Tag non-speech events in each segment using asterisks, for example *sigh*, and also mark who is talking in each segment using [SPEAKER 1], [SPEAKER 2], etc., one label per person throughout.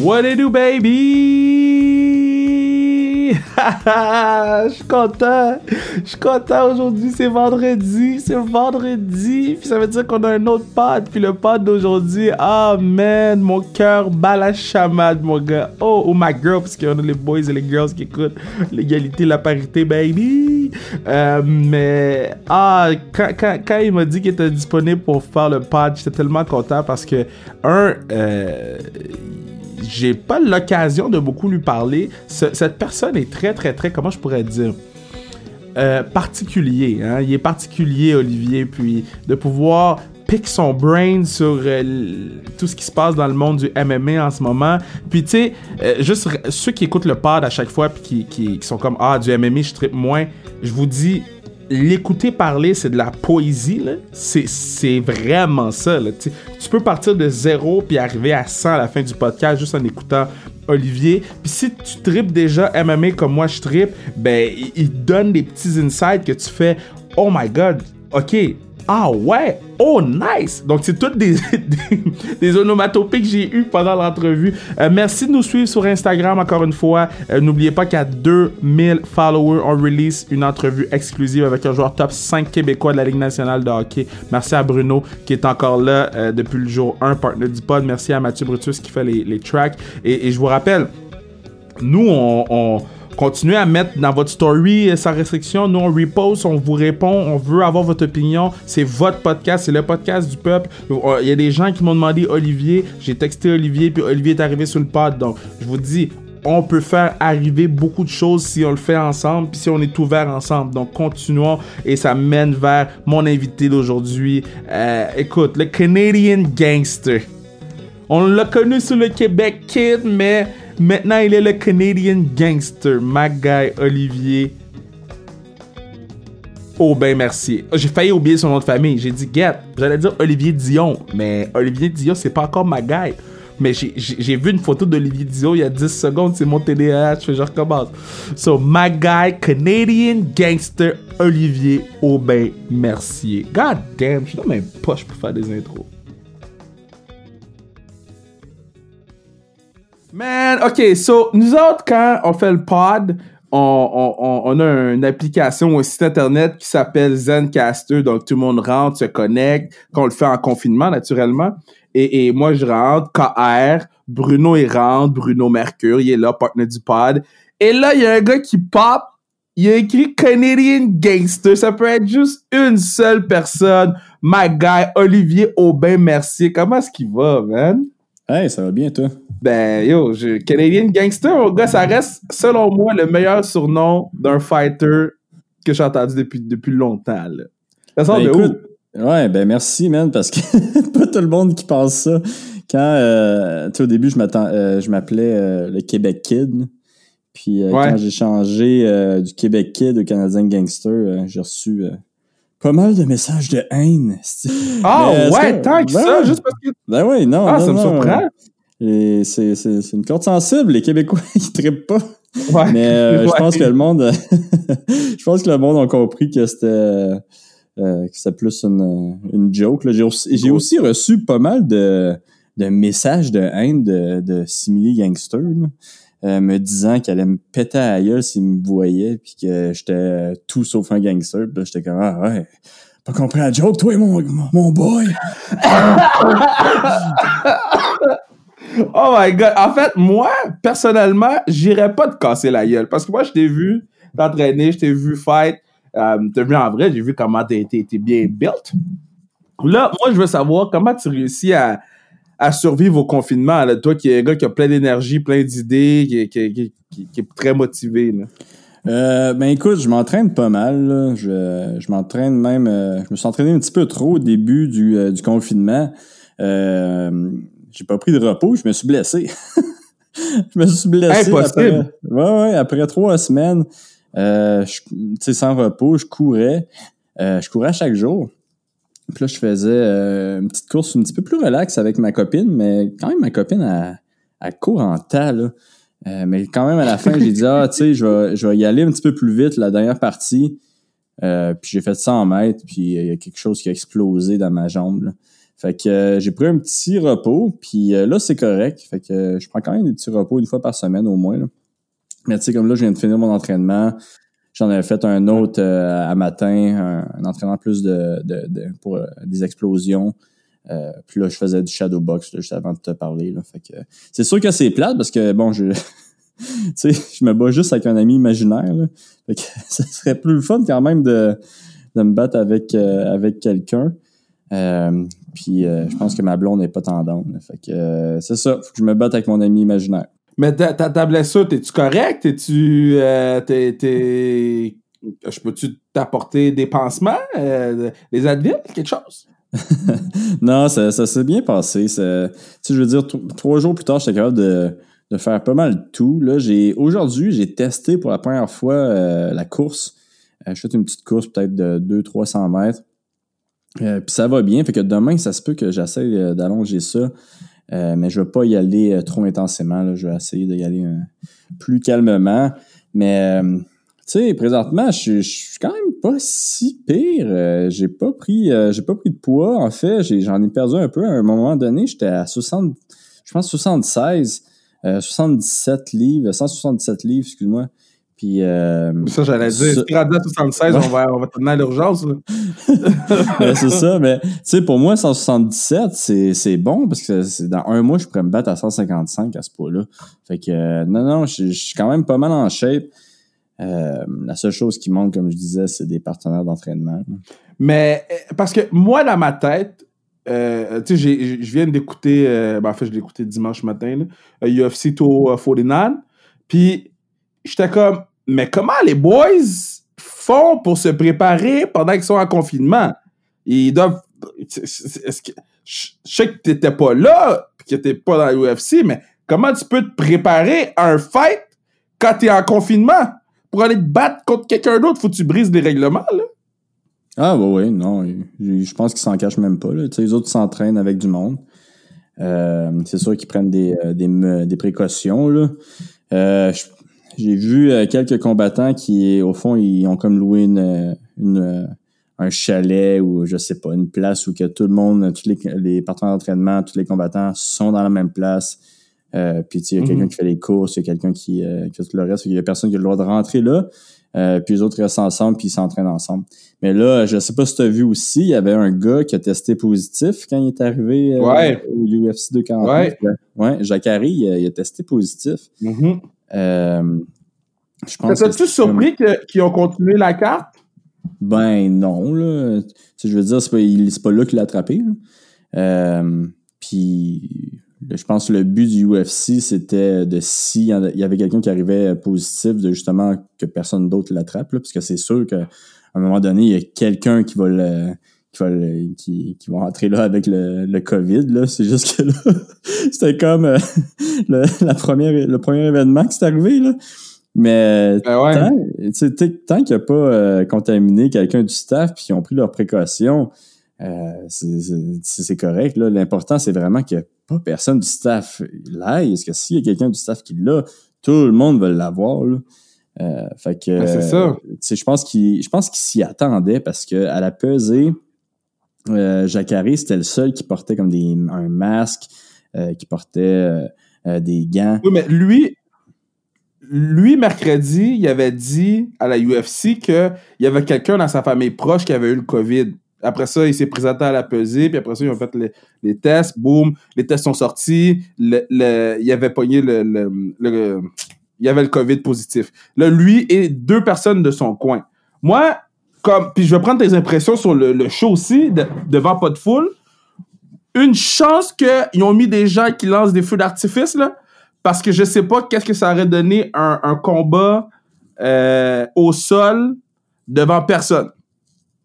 [SPEAKER 1] What it do, baby? *laughs* Je suis content. Je suis content aujourd'hui. C'est vendredi. C'est vendredi. Puis ça veut dire qu'on a un autre pod. Puis le pod d'aujourd'hui, ah man, mon cœur bat la chamade, mon gars. Oh, oh my girl, parce qu'on a les boys et les girls qui écoutent l'égalité, la parité, baby. Euh, mais, ah, quand, quand, quand il m'a dit qu'il était disponible pour faire le pod, j'étais tellement content parce que, un, euh, j'ai pas l'occasion de beaucoup lui parler. cette personne est très, très, très, comment je pourrais dire, euh, particulier. Hein? Il est particulier, Olivier. Puis de pouvoir pick son brain sur euh, tout ce qui se passe dans le monde du MMA en ce moment. Puis tu sais, euh, juste ceux qui écoutent le pod à chaque fois puis qui, qui, sont comme ah du MMA je tripe moins, je vous dis l'écouter parler, c'est de la poésie. C'est vraiment ça. Là. Tu peux partir de zéro puis arriver à 100 à la fin du podcast juste en écoutant Olivier. Puis si tu tripes déjà MMA comme moi je tripe, ben il donne des petits insights que tu fais Oh my god, ok, ah ouais, oh nice. Donc c'est toutes *laughs* des, des, onomatopées que j'ai eues pendant l'entrevue. Euh, merci de nous suivre sur Instagram encore une fois. Euh, n'oubliez pas qu'à 2000 followers, on release une entrevue exclusive avec un joueur top 5 québécois de la Ligue nationale de hockey. Merci à Bruno qui est encore là euh, depuis le jour 1, partenaire du pod. Merci à Mathieu Brutus qui fait les, les tracks. Et, je vous rappelle, nous on Continuez à mettre dans votre story euh, sa restriction. Nous, on repost, on vous répond, on veut avoir votre opinion. C'est votre podcast, c'est le podcast du peuple. Il y a des gens qui m'ont demandé Olivier. J'ai texté Olivier, puis Olivier est arrivé sur le pod. Donc, je vous dis, on peut faire arriver beaucoup de choses si on le fait ensemble, puis si on est ouvert ensemble. Donc, continuons et ça mène vers mon invité d'aujourd'hui. Euh, écoute, le Canadian Gangster. On l'a connu sur le Québec Kid, mais Maintenant, il est le Canadian Gangster, my guy Olivier. Oh ben merci. J'ai failli oublier son nom de famille. J'ai dit get. J'allais dire Olivier Dion. Mais Olivier Dion, c'est pas encore ma guy. Mais j'ai vu une photo d'Olivier Dion il y a 10 secondes. C'est mon TDAH. Je recommence. So, my guy, Canadian Gangster Olivier Aubin Mercier. God damn, je suis dans mes poches pour faire des intros. Man, ok, so nous autres, quand on fait le pod, on, on, on, a une application, un site internet qui s'appelle Zencaster. Donc, tout le monde rentre, se connecte, qu'on le fait en confinement, naturellement. Et, moi, je rentre, KR, Bruno, il rentre, Bruno Mercure, il est là, partenaire du pod. Et là, il y a un gars qui pop, il a écrit Canadian Gangster. Ça peut être juste une seule personne. My guy, Olivier Aubin Mercier. Comment est-ce qu'il va, man?
[SPEAKER 2] Hey, ça va bien, toi?
[SPEAKER 1] Ben, yo, je, Canadian Gangster, oh, gars, ça reste, selon moi, le meilleur surnom d'un fighter que j'ai entendu depuis, depuis longtemps. Là. Ça sort ben, de écoute,
[SPEAKER 2] où? Ouais, ben merci, man, parce que *laughs* pas tout le monde qui pense ça. Quand, euh, tu sais, au début, je euh, m'appelais euh, le Québec Kid. Puis quand j'ai changé du Québec Kid au Canadian Gangster, j'ai reçu pas mal de messages de haine.
[SPEAKER 1] Ah ouais, tant que ça, juste parce que.
[SPEAKER 2] Ben oui, non.
[SPEAKER 1] Ah, ça me surprend.
[SPEAKER 2] Et c'est, c'est, c'est une corde sensible, les Québécois, *laughs* ils trippent pas. Ouais, Mais euh, je pense que le monde *laughs* je pense que le monde a compris que c'était euh, que c'était plus une, une joke. J'ai, aussi, j'ai aussi reçu pas mal de, de messages de haine de, de simili gangsters. Euh, me disant qu'elle allait me péter à la gueule s'il me voyait puis que j'étais tout sauf un gangster. Puis j'étais comme Ah ouais, pas compris la joke, toi, mon, mon boy!
[SPEAKER 1] oh my god. En fait, moi, personnellement, j'irais pas te casser la gueule. Parce que moi, je t'ai vu t'entraîner, je t'ai vu fight. Euh, vu en vrai, j'ai vu comment t'es bien built. Là, moi, je veux savoir comment tu réussis à, à survivre au confinement. Là. Toi qui es un gars qui a plein d'énergie, plein d'idées, qui, qui, qui, est très motivé. Là.
[SPEAKER 2] Euh, ben écoute, je m'entraîne pas mal. Je, je m'entraîne même. Euh, je me suis entraîné un petit peu trop au début du, euh, du confinement. Euh, j'ai pas pris de repos, je me suis blessé. *laughs* je me suis blessé.
[SPEAKER 1] Impossible.
[SPEAKER 2] Après, ouais, ouais, après trois semaines, euh, sans repos, je courais. je courais chaque jour. Puis là, je faisais euh, une petite course un petit peu plus relax avec ma copine, mais quand même, ma copine, elle, elle court en tas, là. Euh, mais quand même, à la fin, j'ai dit, ah, tu sais, je vais, je vais y aller un petit peu plus vite, la dernière partie. Euh, puis j'ai fait 100 mètres, puis il y a quelque chose qui a explosé dans ma jambe, là. Fait que j'ai pris un petit repos, puis là, c'est correct. Fait que je prends quand même des petits repos une fois par semaine au moins. Mais tu sais, comme là, je viens de finir mon entraînement. J'en avais fait un autre à matin, un, entraînement plus de, pour des explosions. puis là, je faisais du shadow box juste avant de te parler. Là. Fait que c'est sûr que c'est plate parce que bon, je *laughs* sais, je me bats juste avec un ami imaginaire. Là. Fait que *laughs* ça serait plus fun quand même de, de me battre avec, euh, avec quelqu'un. Euh, puis euh, je pense que ma blonde n'est pas tendance. Fait que c'est ça, faut que je me batte avec mon ami imaginaire.
[SPEAKER 1] Mais ta, ta, blessure, t'es-tu correct? T'es-tu. t'es, Je peux-tu t'apporter des pansements? des Advil? Quelque chose? *laughs*
[SPEAKER 2] non, ça, ça s'est bien passé. Sais, je veux dire, trois jours plus tard, j'étais capable de de faire pas mal tout. Là, j'ai aujourd'hui, j'ai testé pour la première fois euh, la course. Euh, je fais une petite course peut-être de 200-300 mètres. Euh, puis ça va bien. Fait que demain, ça se peut que j'essaie d'allonger ça. Mais je ne vais pas y aller trop intensément. Là. Je vais essayer d'y aller plus calmement. Mais tu sais, présentement, je, suis quand même pas si pire. j'ai pas pris j'ai pas pris de poids. En fait, j'en ai, perdu un peu. À un moment donné, j'étais à 60, je pense 76. 77 euh, livres, 177 livres, excuse-moi. Puis, euh,
[SPEAKER 1] ça, j'allais dire, si tu à 76, on va, on va à l'urgence. *laughs*
[SPEAKER 2] c'est ça, mais tu sais, pour moi, 177, c'est bon parce que dans un mois, je pourrais me battre à 155 à ce point-là. Fait que, euh, non, non, je suis quand même pas mal en shape. la seule chose qui manque, comme je disais, c'est des partenaires d'entraînement.
[SPEAKER 1] Mais parce que moi, dans ma tête, euh, tu sais, je viens d'écouter, euh, ben, en fait, je l'ai écouté dimanche matin, là, UFC 249. Puis, j'étais comme, mais comment les boys font pour se préparer pendant qu'ils sont en confinement? Ils doivent. Que, je sais que t'étais pas là, que t'es pas dans l'UFC, mais comment tu peux te préparer à un fight quand t'es en confinement? Pour aller te battre contre quelqu'un d'autre, faut que tu brises des règlements, là.
[SPEAKER 2] Ah, bah oui, non. Je pense qu'ils s'en cachent même pas. Là. Les autres s'entraînent avec du monde. Euh, c'est sûr qu'ils prennent des, euh, des, précautions. Là. Euh, j'ai vu quelques combattants qui, au fond, ils ont comme loué une, une, un chalet ou je sais pas, une place où que tout le monde, tous les, les partenaires d'entraînement, tous les combattants sont dans la même place. Euh, puis il y a quelqu'un mm-hmm. qui fait les courses, il y a quelqu'un qui, qui fait tout le reste. Il y a personne qui a le droit de rentrer là. Euh, puis les autres restent ensemble, puis ils s'entraînent ensemble. Mais là, je sais pas si tu as vu aussi, il y avait un gars qui a testé positif quand il est arrivé euh, au UFC 249. Ouais, ouais Jacari, il, a testé positif.
[SPEAKER 1] Mm-hmm. Euh, je pense T'as-tu surpris qu'ils ont continué la carte?
[SPEAKER 2] Ben non, là. je veux dire, c'est pas, pas là qu'il l'a attrapé. Euh, puis je pense que le but du UFC, c'était de si il y avait quelqu'un qui arrivait positif, de justement que personne d'autre l'attrape, parce que c'est sûr qu'à un moment donné, il y a quelqu'un qui va le qui va, qui, qui va rentrer là avec le, le COVID. Là. C'est juste que là, *laughs* c'était comme euh, *laughs* le, la première, le premier événement qui s'est arrivé. Là. Mais ben tant, qu'il n'a pas euh, contaminé quelqu'un du staff puis qu'ils ont pris leurs précautions, euh, c'est correct. L'important, c'est vraiment que pas personne du staff l'aille. Est-ce que s'il y a quelqu'un du staff qui l'a, tout le monde va l'avoir. Euh, fait que,
[SPEAKER 1] ben, c'est ça.
[SPEAKER 2] je pense qu'il, qu'il s'y attendait parce que à la pesée, euh, Jacare, c'était le seul qui portait comme un masque, euh, qui portait euh, des gants.
[SPEAKER 1] Mais lui, lui, mercredi, il avait dit à la UFC qu'il y avait quelqu'un dans sa famille proche qui avait eu le COVID. Après ça, il s'est présenté à la pesée, puis après ça, ils ont fait les, tests, boum, les tests sont sortis, il avait pogné le, il avait le COVID positif. Là, lui et deux personnes de son coin. Moi, comme, puis je vais prendre tes impressions sur le, show aussi, devant pas de foule. Une chance qu'ils ont mis des gens qui lancent des feux d'artifice, là, parce que je sais pas qu'est-ce que ça aurait donné un, combat euh, au sol devant personne.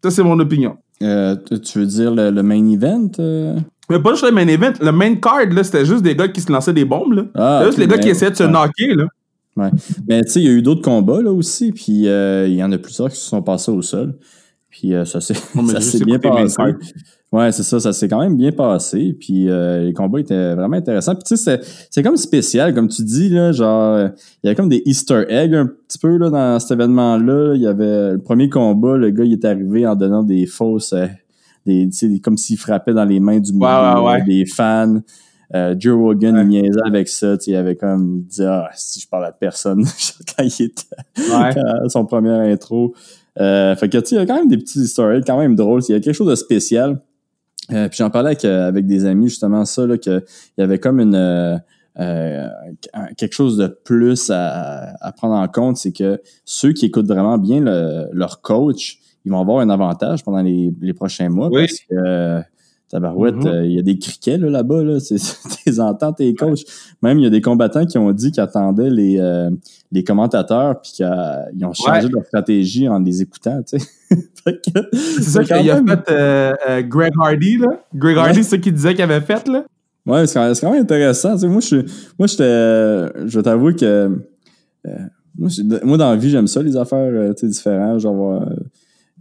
[SPEAKER 1] Ça, c'est mon opinion.
[SPEAKER 2] Euh, tu veux dire le, main event? Euh?
[SPEAKER 1] Mais pas juste le main event. Le main card, là, c'était juste des gars qui se lançaient des bombes. Là. Ah, juste les gars qui essayaient de se knocker. Là.
[SPEAKER 2] Ouais. Mais tu sais, il y a eu d'autres combats là aussi, puis euh, il y en a plusieurs qui se sont passés au sol. Puis ça s'est *laughs* bien passé. Ouais, c'est ça, ça s'est quand même bien passé. Puis euh, les combats étaient vraiment intéressants. Puis tu sais, c'est comme spécial, comme tu dis, là, genre, il y avait comme des Easter eggs un petit peu là, dans cet événement-là. Il y avait le premier combat, le gars il est arrivé en donnant des fausses. Euh, des, comme s'il frappait dans les mains du monde, des fans. Euh, Joe Rogan, il niaisait avec ça, il avait comme, il disait, ah, si je parle à personne, *laughs* quand il était son premier intro. Euh, fait que, tu il y a quand même des petites histoires quand même drôles. Il y a quelque chose de spécial. Euh, puis j'en parlais avec, euh, avec, des amis, justement, ça, là, qu'il y avait comme une, euh, euh, quelque chose de plus à, à prendre en compte, c'est que ceux qui écoutent vraiment bien leur coach, ils vont avoir un avantage pendant les, les prochains mois parce que Tabarouette, mm-hmm. il y a des criquets là, là-bas, là. C'est, *laughs* tes ententes, tes coachs. Même, il y a des combattants qui ont dit qu'ils attendaient les, les commentateurs puis qu'ils ont changé leur stratégie en les écoutant, tu sais. *laughs*
[SPEAKER 1] c'est ça qu'il a fait Greg Hardy, là. Greg Hardy, c'est ce qu'il disait qu'il avait fait, là.
[SPEAKER 2] Ouais, c'est quand, même intéressant. moi, je moi, je vais t'avouer que euh, moi, moi, dans la vie, j'aime ça, les affaires euh, différentes, genre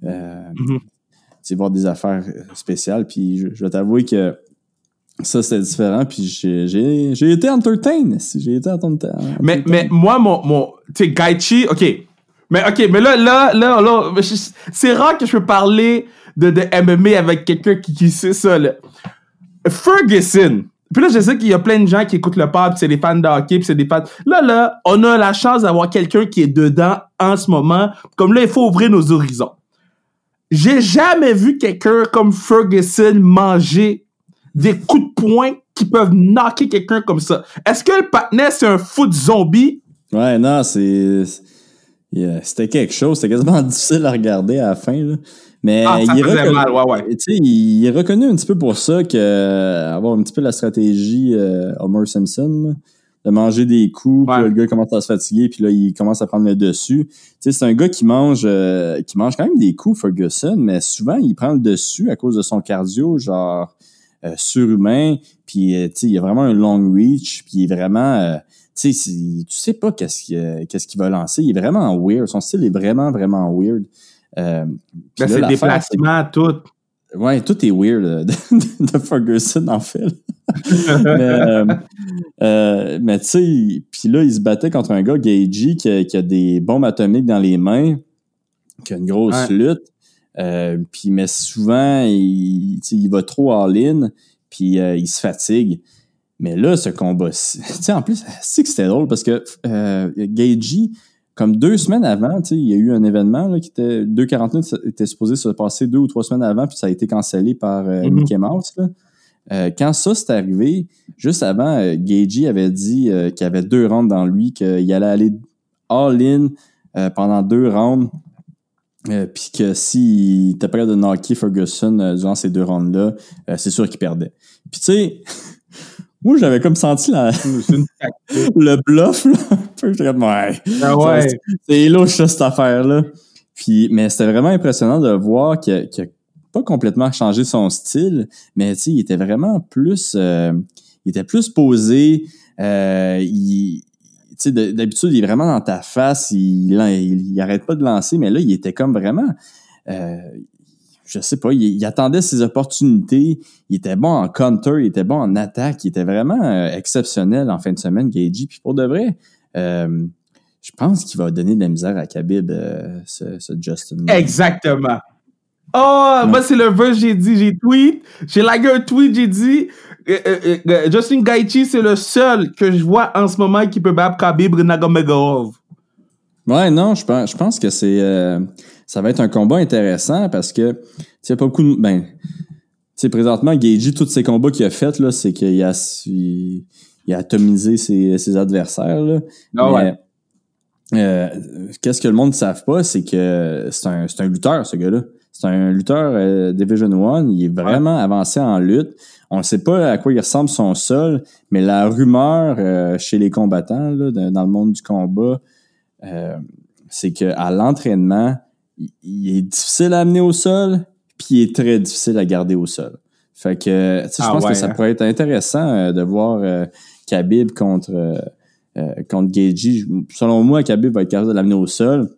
[SPEAKER 2] euh, mm-hmm. Voir des affaires spéciales. Puis je, vais t'avouer que ça, c'était différent. Puis j'ai, été entertain. J'ai été entertain.
[SPEAKER 1] Mais, mais moi, mon, mon tu sais, Gaichi, OK. Mais OK, mais là, là, là, là c'est rare que je peux parler de, de MMA avec quelqu'un qui, qui sait ça. Ferguson, puis là, je sais qu'il y a plein de gens qui écoutent le pop, c'est des fans de hockey, puis c'est des fans. Là, là, on a la chance d'avoir quelqu'un qui est dedans en ce moment. Comme là, il faut ouvrir nos horizons. J'ai jamais vu quelqu'un comme Ferguson manger des coups de poing qui peuvent knocker quelqu'un comme ça. Est-ce que le patinet, c'est un foot zombie?
[SPEAKER 2] Ouais, non, c'est. C'était quelque chose. C'était quasiment *laughs* difficile à regarder à la fin. Là. Mais ah, il, est reconnu, il est reconnu un petit peu pour ça que euh, avoir un petit peu la stratégie euh, Homer Simpson, de manger des coups, puis le gars commence à se fatiguer, puis là, il commence à prendre le dessus. C'est un gars qui mange euh, qui mange quand même des coups, Ferguson, mais souvent, il prend le dessus à cause de son cardio, genre surhumain, puis il a vraiment un long reach, puis il est vraiment... tu sais, tu sais pas qu'est-ce qu'il qu'est-ce qu'il va lancer. Il est vraiment weird. Son style est vraiment, vraiment weird.
[SPEAKER 1] Euh, ben, c'est déplacement, tout.
[SPEAKER 2] Ouais, tout est weird euh, *laughs* de, Ferguson, en fait. *laughs* mais, euh, mais tu sais, puis là, il se battait contre un gars, Gagey, qui, a, des bombes atomiques dans les mains, qui a une grosse lutte. puis, mais souvent, il, il va trop all-in, puis il se fatigue. Mais là, ce combat, *laughs* tu sais, en plus, c'est que c'était drôle parce que euh, Gagey, comme deux semaines avant, il y a eu un événement là, qui était 2.49 était supposé se passer deux ou trois semaines avant, puis ça a été cancellé par euh, mm-hmm. Mickey Mouse. Euh, quand ça s'est arrivé, juste avant, euh, avait dit euh, qu'il y avait deux rounds dans lui, qu'il allait aller all-in pendant deux rounds, puis que s'il était prêt de knocker Ferguson durant ces deux rounds-là, c'est sûr qu'il perdait. Puis tu sais, *laughs* Moi, j'avais comme senti la... *laughs* le bluff, là. Ouais. Ah ouais. C'est louche, cette affaire-là. Puis, mais c'était vraiment impressionnant de voir qu'il a, pas complètement changé son style, mais tu sais, il était vraiment plus... Euh, il était plus posé. Euh, il, d'habitude, il est vraiment dans ta face, il, il, il, arrête pas de lancer, mais là, il était comme vraiment. Euh, je sais pas, il, attendait ses opportunités. Il était bon en counter, il était bon en attaque, il était vraiment euh, exceptionnel en fin de semaine, Gagey. Puis pour de vrai, euh, je pense qu'il va donner de la misère à Khabib, euh, ce, Justin.
[SPEAKER 1] Exactement. Oh, moi, c'est le verse j'ai dit, j'ai tweet, j'ai lagué un tweet, j'ai dit, Justin Gaethje, c'est le seul que je vois en ce moment qui peut battre Khabib Nagomedov.
[SPEAKER 2] Ouais, non, je pense, je pense que c'est ça va être un combat intéressant parce que tu pas beaucoup de. Ben, tu présentement, Gagey, tous ses combats qu'il a fait, là, c'est qu'il a, il, a atomisé ses, ses adversaires. Là. Ah ouais. Euh, qu'est-ce que le monde ne savent pas, c'est que c'est un, un lutteur, ce gars-là. C'est un lutteur euh, Division 1. Il est vraiment avancé en lutte. On ne sait pas à quoi il ressemble son sol, mais la rumeur euh, chez les combattants là, dans le monde du combat, c'est qu'à l'entraînement, il est difficile à amener au sol, puis il est très difficile à garder au sol. Fait que, je ah pense que ça hein. pourrait être intéressant euh, de voir euh, Khabib contre, euh, euh contre Gagey. Selon moi, Khabib va être capable de l'amener au sol.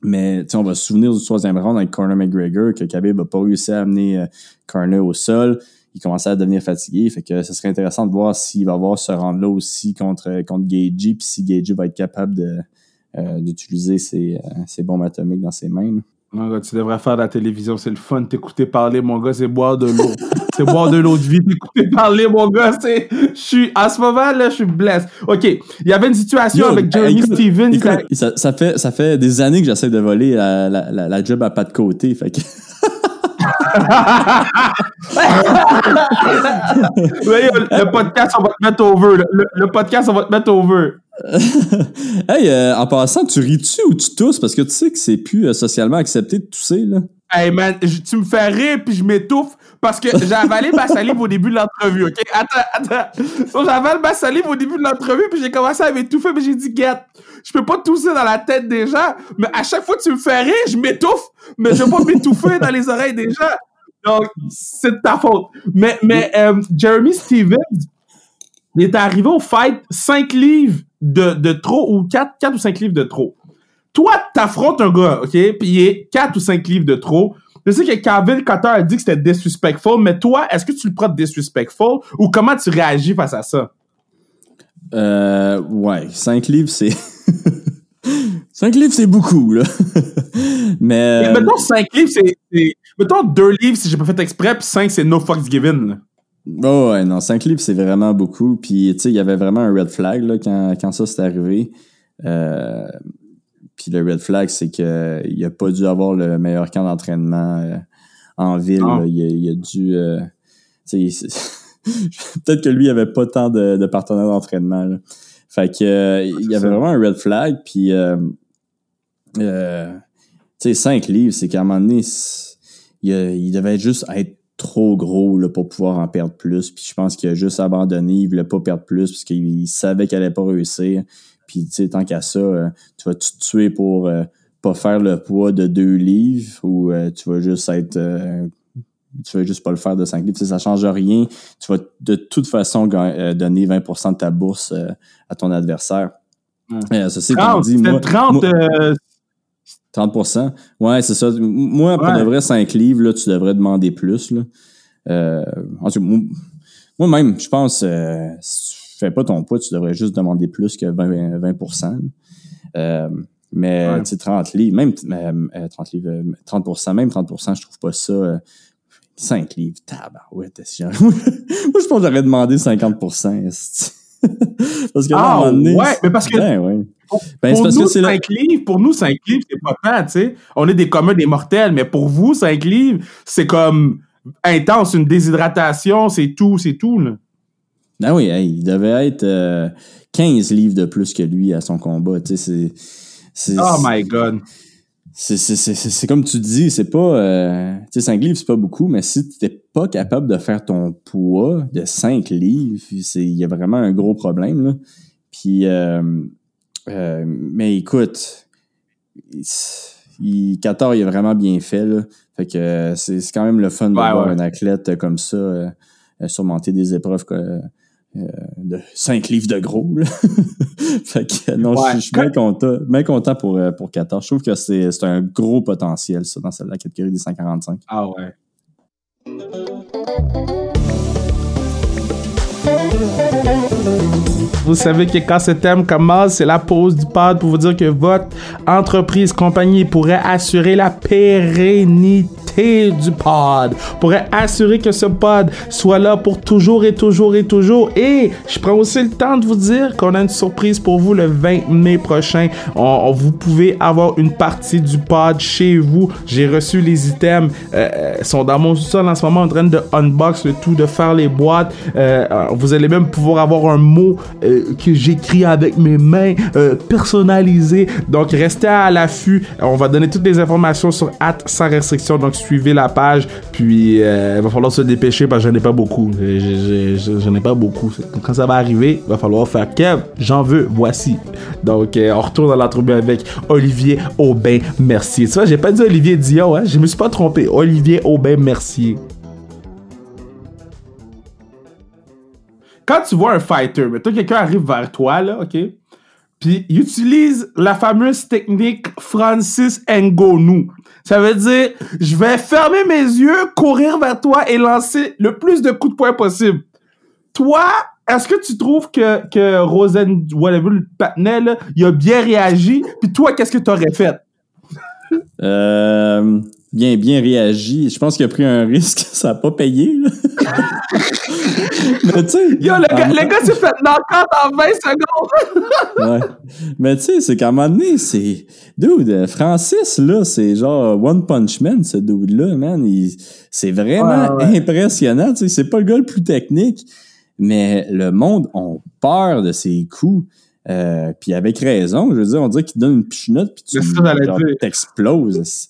[SPEAKER 2] Mais on va se souvenir du troisième round avec Conor McGregor que Khabib n'a pas réussi à amener Conor au sol. Il commençait à devenir fatigué. Fait que ce serait intéressant de voir s'il va avoir ce round-là aussi contre, contre puis si Gagey va être capable de, euh, d'utiliser ses, euh, bombes atomiques dans ses mains.
[SPEAKER 1] Mon gars, tu devrais faire de la télévision. C'est le fun t'écouter parler, mon gars. C'est boire de l'eau. *laughs* c'est boire de l'eau de vie. *laughs* T'écouter parler, mon gars. C'est, je suis, à ce moment-là, je suis blessé. OK. Il y avait une situation avec Jeremy Stevens.
[SPEAKER 2] ça, ça, fait, ça fait des années que j'essaie de voler la, la, la, job à pas de côté. Fait que... *laughs*
[SPEAKER 1] le podcast, on va te mettre over. Le, le podcast, on va te mettre over. *laughs*
[SPEAKER 2] hey, euh, en passant, tu ris-tu ou tu tousses? Parce que tu sais que c'est plus euh, socialement accepté de tousser, là.
[SPEAKER 1] Hey man, tu me fais rire puis je m'étouffe parce que j'ai avalé ma salive au début de l'entrevue, ok? Attends, attends. J'avale ma salive au début de l'entrevue puis j'ai commencé à m'étouffer mais j'ai dit, get, je peux pas tousser dans la tête des gens, mais à chaque fois que tu me fais rire, je m'étouffe, mais je vais pas m'étouffer dans les oreilles des gens. Donc, c'est de ta faute. Mais, mais euh, Jeremy Stevens, il est arrivé au fight 5 livres de, de trop ou 4, 4 ou 5 livres de trop. Toi, t'affrontes un gars, OK, puis il est 4 ou 5 livres de trop. Je sais que Calvin Cotter a dit que c'était disrespectful, mais toi, est-ce que tu le prends disrespectful ou comment tu réagis face à ça?
[SPEAKER 2] Euh, ouais, 5 livres, c'est. *laughs* 5 livres, c'est beaucoup, là. *laughs* mais.
[SPEAKER 1] Et mettons 5 livres, c'est. Mettons 2 livres si j'ai pas fait exprès, puis 5, c'est no fucks given, là.
[SPEAKER 2] Oh ouais, non, 5 livres, c'est vraiment beaucoup. Puis, tu sais, il y avait vraiment un red flag là, quand, quand ça s'est arrivé. Euh, puis le red flag, c'est qu'il a pas dû avoir le meilleur camp d'entraînement euh, en ville. Ah. Il, a, dû... Euh, *laughs* peut-être que lui, il avait pas tant de, de partenaires d'entraînement. Fait que il y avait vraiment un red flag. Puis, tu sais, 5 livres, c'est qu'à un moment donné, il, il devait juste être trop gros là, pour pouvoir en perdre plus. Puis je pense qu'il a juste abandonné, il voulait pas perdre plus parce qu'il savait qu'il allait pas réussir. Puis tu sais, tant qu'à ça, euh, tu vas te tuer pour euh, pas faire le poids de deux livres ou euh, tu vas juste être tu vas juste pas le faire de 5 livres. Tu sais, ça change rien. Tu vas de toute façon donner 20% de ta bourse à ton adversaire.
[SPEAKER 1] ça, c'est 30, dit, moi, 30
[SPEAKER 2] 30% Ouais, c'est ça. Moi, pour de vrai 5 livres, là, tu devrais demander plus. Là. Euh, moi-même, je pense, euh, si tu fais pas ton poids, tu devrais juste demander plus que 20, 20 euh, mais tu sais, 30 livres, même 30 euh, livres, 30 même 30% je trouve pas ça. 5 livres, tabarouette. *laughs* moi, je pense que j'aurais demandé 50 *laughs* Parce
[SPEAKER 1] que ah, ouais, mais parce que ben, ouais. Ben, pour, nous, 5 livres, pour nous, 5 livres, c'est pas tant, tu sais. On est des communs des mortels, mais pour vous, 5 livres, c'est comme intense, une déshydratation, c'est tout, c'est tout, là.
[SPEAKER 2] Ah oui, il devait être 15 euh, livres de plus que lui à son combat, tu sais, c'est...
[SPEAKER 1] Oh my God!
[SPEAKER 2] C'est comme tu dis, c'est pas... Euh, tu sais, 5 livres, c'est pas beaucoup, mais si tu n'es pas capable de faire ton poids de 5 livres, il y a vraiment un gros problème, là. Puis... Euh, euh, mais écoute, il, Qatar, il a vraiment bien fait. Là. Fait que euh, c'est quand même le fun de voir un athlète comme ça euh, surmonter des épreuves de 5 livres de gros. *laughs* fait que non, je, suis bien content, bien content pour, pour Qatar. Je trouve que c'est un gros potentiel, ça, dans la catégorie des 145.
[SPEAKER 1] Ah ouais. Vous savez que quand ce thème commence, c'est la pause du pod pour vous dire que votre entreprise, compagnie pourrait assurer la pérennité du pod, pourrait assurer que ce pod soit là pour toujours et toujours et toujours. Et je prends aussi le temps de vous dire qu'on a une surprise pour vous le 20 mai prochain. Vous pouvez avoir une partie du pod chez vous. J'ai reçu les items, euh, euh sont dans mon sous-sol en ce moment en train de unbox le tout, de faire les boîtes. Euh, vous allez même pouvoir avoir un mot que j'écris avec mes mains personnalisé. Donc restez à l'affût. On va donner toutes les informations sur at sans restriction. Donc suivez la page. Puis, euh, il va falloir se dépêcher parce que j'en ai pas beaucoup. J'en ai pas beaucoup. Quand ça va arriver, il va falloir faire Kev, j'en veux, voici. Donc, euh, on retourne dans l'entrevue avec Olivier Aubin-Mercier. Tu vois, j'ai pas dit Olivier Dion, hein? Je me suis pas trompé. Olivier Aubin-Mercier. Quand tu vois un fighter, mais toi, quelqu'un arrive vers toi, là, OK? Puis il utilise la fameuse technique Francis Ngannou. Ça veut dire, je vais fermer mes yeux, courir vers toi et lancer le plus de coups de poing possible. Toi, est-ce que tu trouves que, que Rosen, whatever, le patinet, il a bien réagi? Puis toi, qu'est-ce que tu aurais fait?
[SPEAKER 2] Euh, bien, bien réagi. Je pense qu'il a pris un risque, *laughs* ça n'a pas payé. *laughs*
[SPEAKER 1] Mais tu sais. Yo, le gars, le gars s'est fait knock en 20 secondes. *laughs*
[SPEAKER 2] ouais. Mais tu sais, c'est qu'à un moment donné, c'est. Dude, Francis, là, c'est genre One Punch Man, ce dude-là, man. C'est vraiment impressionnant. Tu sais, c'est pas le gars le plus technique, mais le monde a peur de ses coups. Euh, puis avec raison, je veux dire, on dirait qu'il donne une pichinotte puis tu t'exploses.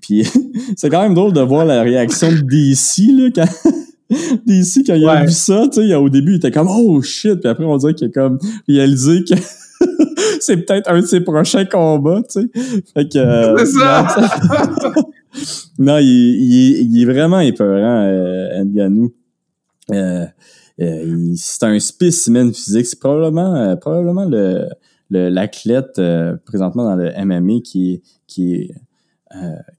[SPEAKER 2] Puis *laughs* c'est quand même drôle de voir la réaction de DC là quand DC quand il a vu ça, tu sais, au début il était comme oh shit, puis après on dirait qu'il a comme réalisé que *laughs* c'est peut-être un de ses prochains combats, tu sais. Fait que euh, c'est ça. *laughs* non, il, il, il, est vraiment épeurant, euh, Nganou. Euh, euh, c'est un spécimen physique. C'est probablement, probablement le, l'athlète présentement dans le MMA qui, qui est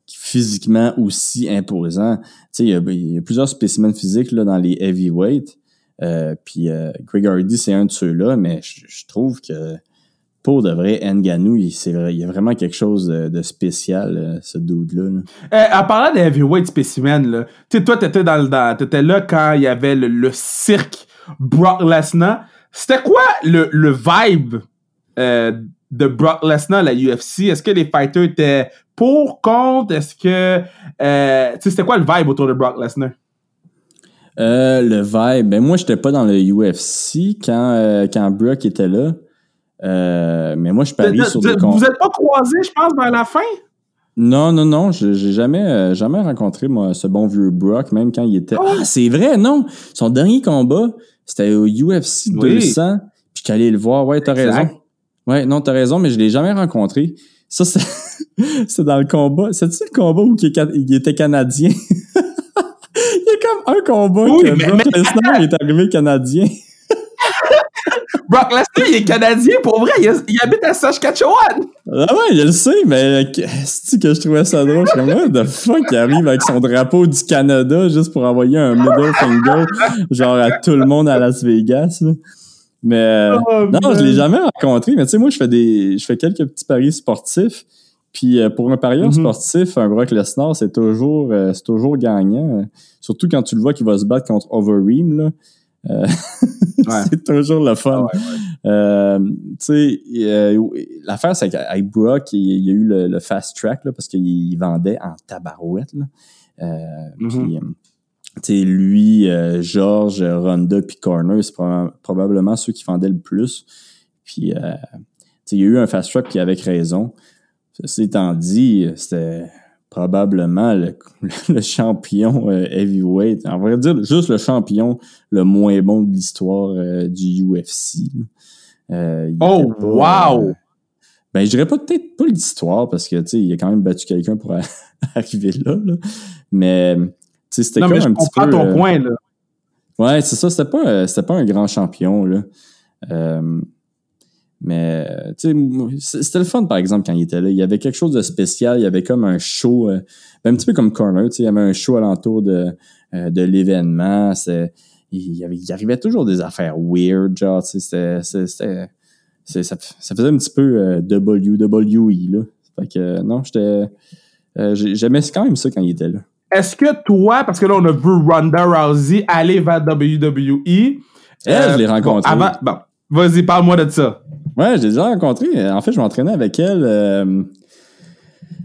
[SPEAKER 2] physiquement aussi imposant. Tu sais, il y a, plusieurs spécimens physiques là, dans les heavyweights. Euh, puis Greg Hardy, c'est un de ceux-là, mais je, trouve que pour de vrai, Nganou, il, il y a vraiment quelque chose de, spécial, ce dude-là.
[SPEAKER 1] en parlant des heavyweight spécimens, là, toi, t'étais, dans, dans, étais là quand il y avait le, cirque Brock Lesnar. C'était quoi le, le vibe euh, de Brock Lesnar à la UFC? Est-ce que les fighters étaient pour, contre? Est-ce que... Euh, c'était quoi le vibe autour de Brock Lesnar?
[SPEAKER 2] Euh, le vibe, ben moi j'étais pas dans le UFC quand, euh, quand Brock était là. Euh, mais moi, je parie sur des
[SPEAKER 1] Vous êtes pas croisés, je pense, vers la fin?
[SPEAKER 2] Non, non, non. J'ai jamais, euh, jamais rencontré, moi, ce bon vieux Brock, même quand il était. Oh! Ah, c'est vrai, non! Son dernier combat, c'était au UFC 200. Puis je allé le voir. Ouais, t'as raison. Ouais, non, t'as raison, mais je l'ai jamais rencontré. Ça, c'est *laughs* dans le combat. C'est-tu le combat où il, était canadien? *laughs* il y a comme un combat oui, que Brock Lesnar est arrivé canadien. *laughs*
[SPEAKER 1] Brock Lesnar, il est canadien, pour vrai, il, habite à Saskatchewan.
[SPEAKER 2] Ah ouais, je le sais, mais c'est que je trouvais ça drôle? Je suis comme, the fuck, il arrive avec son drapeau du Canada juste pour envoyer un middle finger, genre à tout le monde à Las Vegas. Mais euh, oh, non, je l'ai jamais rencontré. Mais tu sais, moi, je fais des, je fais quelques petits paris sportifs. Puis euh, pour un parieur mm-hmm. sportif, un Brock Lesnar, c'est toujours, euh, c'est toujours gagnant. Surtout quand tu le vois qu'il va se battre contre Overeem, là. Euh, *laughs* c'est toujours le fun. Euh, tu sais, euh, l'affaire, c'est qu'avec Brock, il, y a eu le, fast track là, parce qu'il vendait en tabarouette. Là. Mm-hmm. Puis, lui, George, Ronda puis Corner, c'est probablement ceux qui vendaient le plus. Puis, il y a eu un fast track qui avait raison. Ceci étant dit, c'était probablement *laughs* le, champion euh, heavyweight. On va dire juste le champion le moins bon de l'histoire euh, du UFC.
[SPEAKER 1] Euh, oh, wow!
[SPEAKER 2] ben, je dirais pas peut-être pas l'histoire parce que, tu sais, il a quand même battu quelqu'un pour *laughs* arriver là, Mais, c'était comme un petit peu...
[SPEAKER 1] ton point, là.
[SPEAKER 2] Ouais, c'est ça. C'était pas, c'était pas un grand champion, là. Mais, tu sais, c'était le fun, par exemple, quand il était là. Il y avait quelque chose de spécial. Il y avait comme un show, euh, un petit peu comme Corner, tu sais, il y avait un show alentour de, euh, de l'événement. Il, y avait, il arrivait toujours des affaires weird, genre, tu sais, c'était... Ça, ça, faisait un petit peu euh, WWE, là. Fait que, non, j'étais... J'aimais quand même ça quand il était là.
[SPEAKER 1] Est-ce que toi, parce que là, on a vu Ronda Rousey aller vers WWE...
[SPEAKER 2] Elle, je l'ai rencontré.
[SPEAKER 1] Avant, bon, vas-y, parle-moi de ça.
[SPEAKER 2] Ouais, j'ai déjà rencontré. En fait, je m'entraînais avec elle. Euh,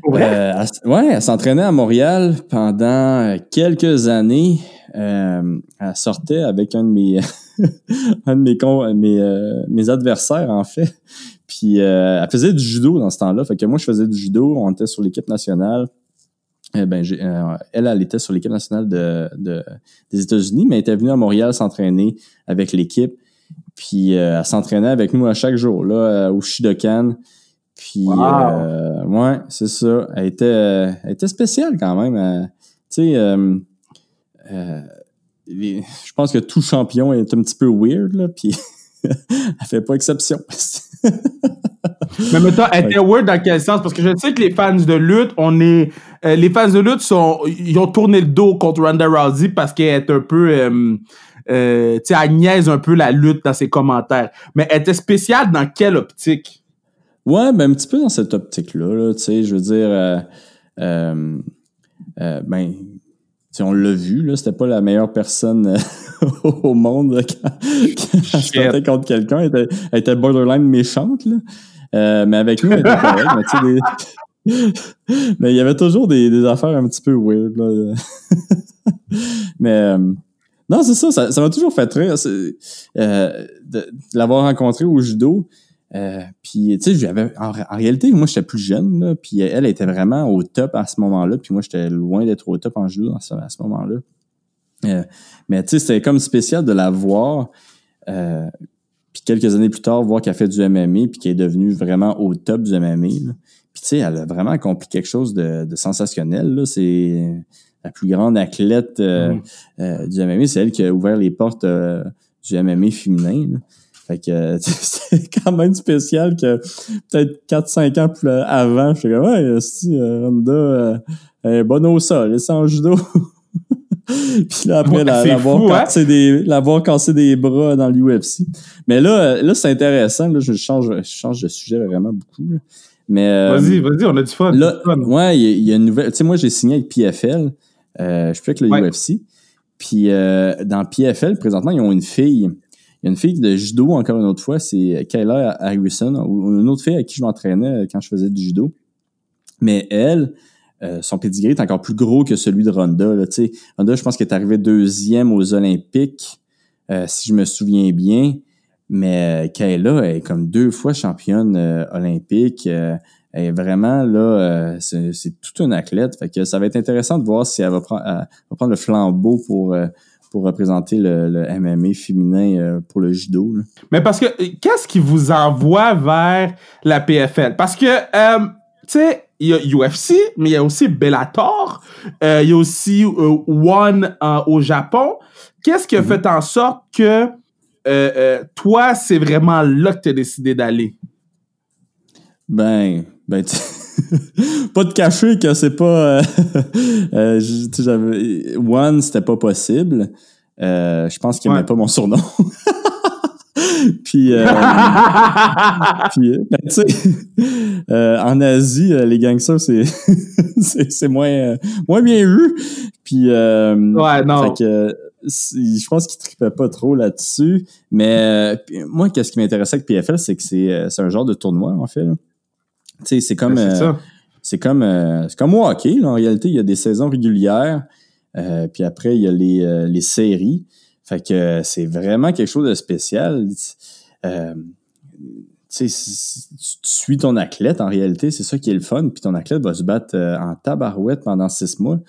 [SPEAKER 2] ouais, euh, ouais, elle s'entraînait à Montréal pendant quelques années. Euh, elle sortait avec un de mes, *laughs* un de mes, mes, adversaires, en fait. Puis elle faisait du judo dans ce temps-là. Fait que moi, je faisais du judo. On était sur l'équipe nationale. Ben, elle, elle était sur l'équipe nationale de, de, des États-Unis, mais elle était venue à Montréal s'entraîner avec l'équipe. Puis euh, elle s'entraînait avec nous à chaque jour, là, euh, au Shidokan. Puis, euh, ouais, c'est ça. Elle était, elle était spéciale quand même. tu sais, je pense que tout champion est un petit peu weird, là, puis *laughs* elle fait pas exception. *laughs*
[SPEAKER 1] Mais maintenant, elle était weird dans quel sens? Parce que je sais que les fans de lutte, on est. les fans de lutte sont. Ils ont tourné le dos contre Ronda Rousey parce qu'elle est un peu euh, tu sais, elle niaise un peu la lutte dans ses commentaires. Mais elle était spéciale dans quelle optique?
[SPEAKER 2] Ouais, ben un petit peu dans cette optique-là, tu sais, je veux dire, euh, euh, euh ben, on l'a vu, là, c'était pas la meilleure personne euh, *laughs* au monde quand, quand se battait contre quelqu'un. Elle, elle était, borderline méchante, là. Euh, mais avec nous, elle était correcte, mais il y avait toujours des, affaires un petit peu weird, là. *laughs* mais, euh, non, c'est ça, ça m'a toujours fait rire euh, de, l'avoir rencontré au judo. Euh, puis, tu sais, en, réalité, moi, j'étais plus jeune, puis elle était vraiment au top à ce moment-là, puis moi, j'étais loin d'être au top en judo à ce, moment-là. Euh, mais tu sais, c'était comme spécial de la voir. Puis quelques années plus tard, voir qu'elle fait du MMA, puis qu'elle est devenue vraiment au top du MMA. Puis tu sais, elle a vraiment accompli quelque chose de, de sensationnel. C'est la plus grande athlète euh, mm. du MMA. C'est elle qui a ouvert les portes du MMA féminin. Là. Fait que euh, *laughs* c'est quand même spécial que peut-être 4-5 ans plus avant, je suis comme Ouais, si euh, Ronda euh, est bonne au sol, elle est en judo. *laughs* puis là, après, la, l'avoir, fou, cassé hein? des, l'avoir cassé des bras dans l'UFC. Mais là, là c'est intéressant. Là, je, change, je change de sujet vraiment beaucoup. Mais,
[SPEAKER 1] vas-y, vas-y, on a du fun.
[SPEAKER 2] Là, Ouais, il y, a une nouvelle. Tu sais, moi, j'ai signé avec PFL. je suis avec le UFC. Puis dans PFL, présentement, ils ont une fille il y a une fille de judo, encore une autre fois, c'est Kayla Harrison, ou une autre fille à qui je m'entraînais euh, quand je faisais du judo. Mais elle, euh, son pedigree est encore plus gros que celui de Ronda. Là, Ronda, je pense qu'elle est arrivée deuxième aux Olympiques, euh, si je me souviens bien. Mais Kayla est comme deux fois championne olympique. elle est vraiment là, c'est toute une athlète. Fait que ça va être intéressant de voir si elle va, prendre, va prendre le flambeau pour pour représenter le, MMA féminin euh, pour le judo.
[SPEAKER 1] Mais parce que qu'est-ce qui vous envoie vers la PFL? Parce que euh, tu sais, il y a UFC, mais il y a aussi Bellator, euh, il y a aussi One au Japon. Qu'est-ce qui a mhm. fait en sorte que toi, c'est vraiment là que tu as décidé d'aller?
[SPEAKER 2] Ben, ben, *laughs* pas de cacher que c'est pas. Euh, *laughs* euh, One, c'était pas possible. Euh, je pense qu'il ouais. pas mon surnom. *laughs* puis, puis ben, tu sais, en Asie, les gangsters, c'est, c'est, moins, moins bien vu. Puis,
[SPEAKER 1] ouais, non.
[SPEAKER 2] Je pense qu'il tripait pas trop là-dessus. Mais moi, qu'est-ce qui m'intéressait avec PFL, c'est que c'est, c'est un genre de tournoi, en fait. Là c'est comme. Ben, euh, c'est comme, euh, comme au hockey. en réalité, il y a des saisons régulières, euh, puis après, il y a les, les séries. Fait que c'est vraiment quelque chose de spécial. tu suis ton athlète, en réalité, c'est ça qui est le fun. Puis ton athlète va se battre en tabarouette pendant six mois.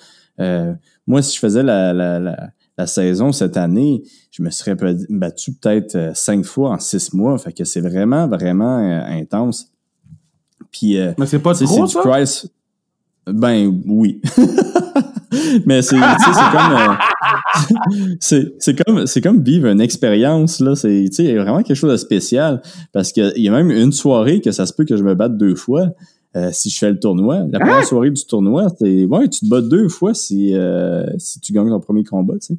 [SPEAKER 2] moi, si je faisais la, la, la, la, saison cette année, je me serais battu peut-être cinq fois en six mois. Fait que c'est vraiment, vraiment intense. Puis, euh,
[SPEAKER 1] Mais c'est pas trop, ça?
[SPEAKER 2] Ben oui. *laughs* Mais c'est comme euh, *laughs* c'est comme c'est comme vivre une expérience là, c'est tu sais vraiment quelque chose de spécial parce qu'il y a même une soirée que ça se peut que je me batte deux fois euh, si je fais le tournoi. La première hein? soirée du tournoi, c'est ouais, tu te bats deux fois si si tu gagnes ton premier combat, tu sais.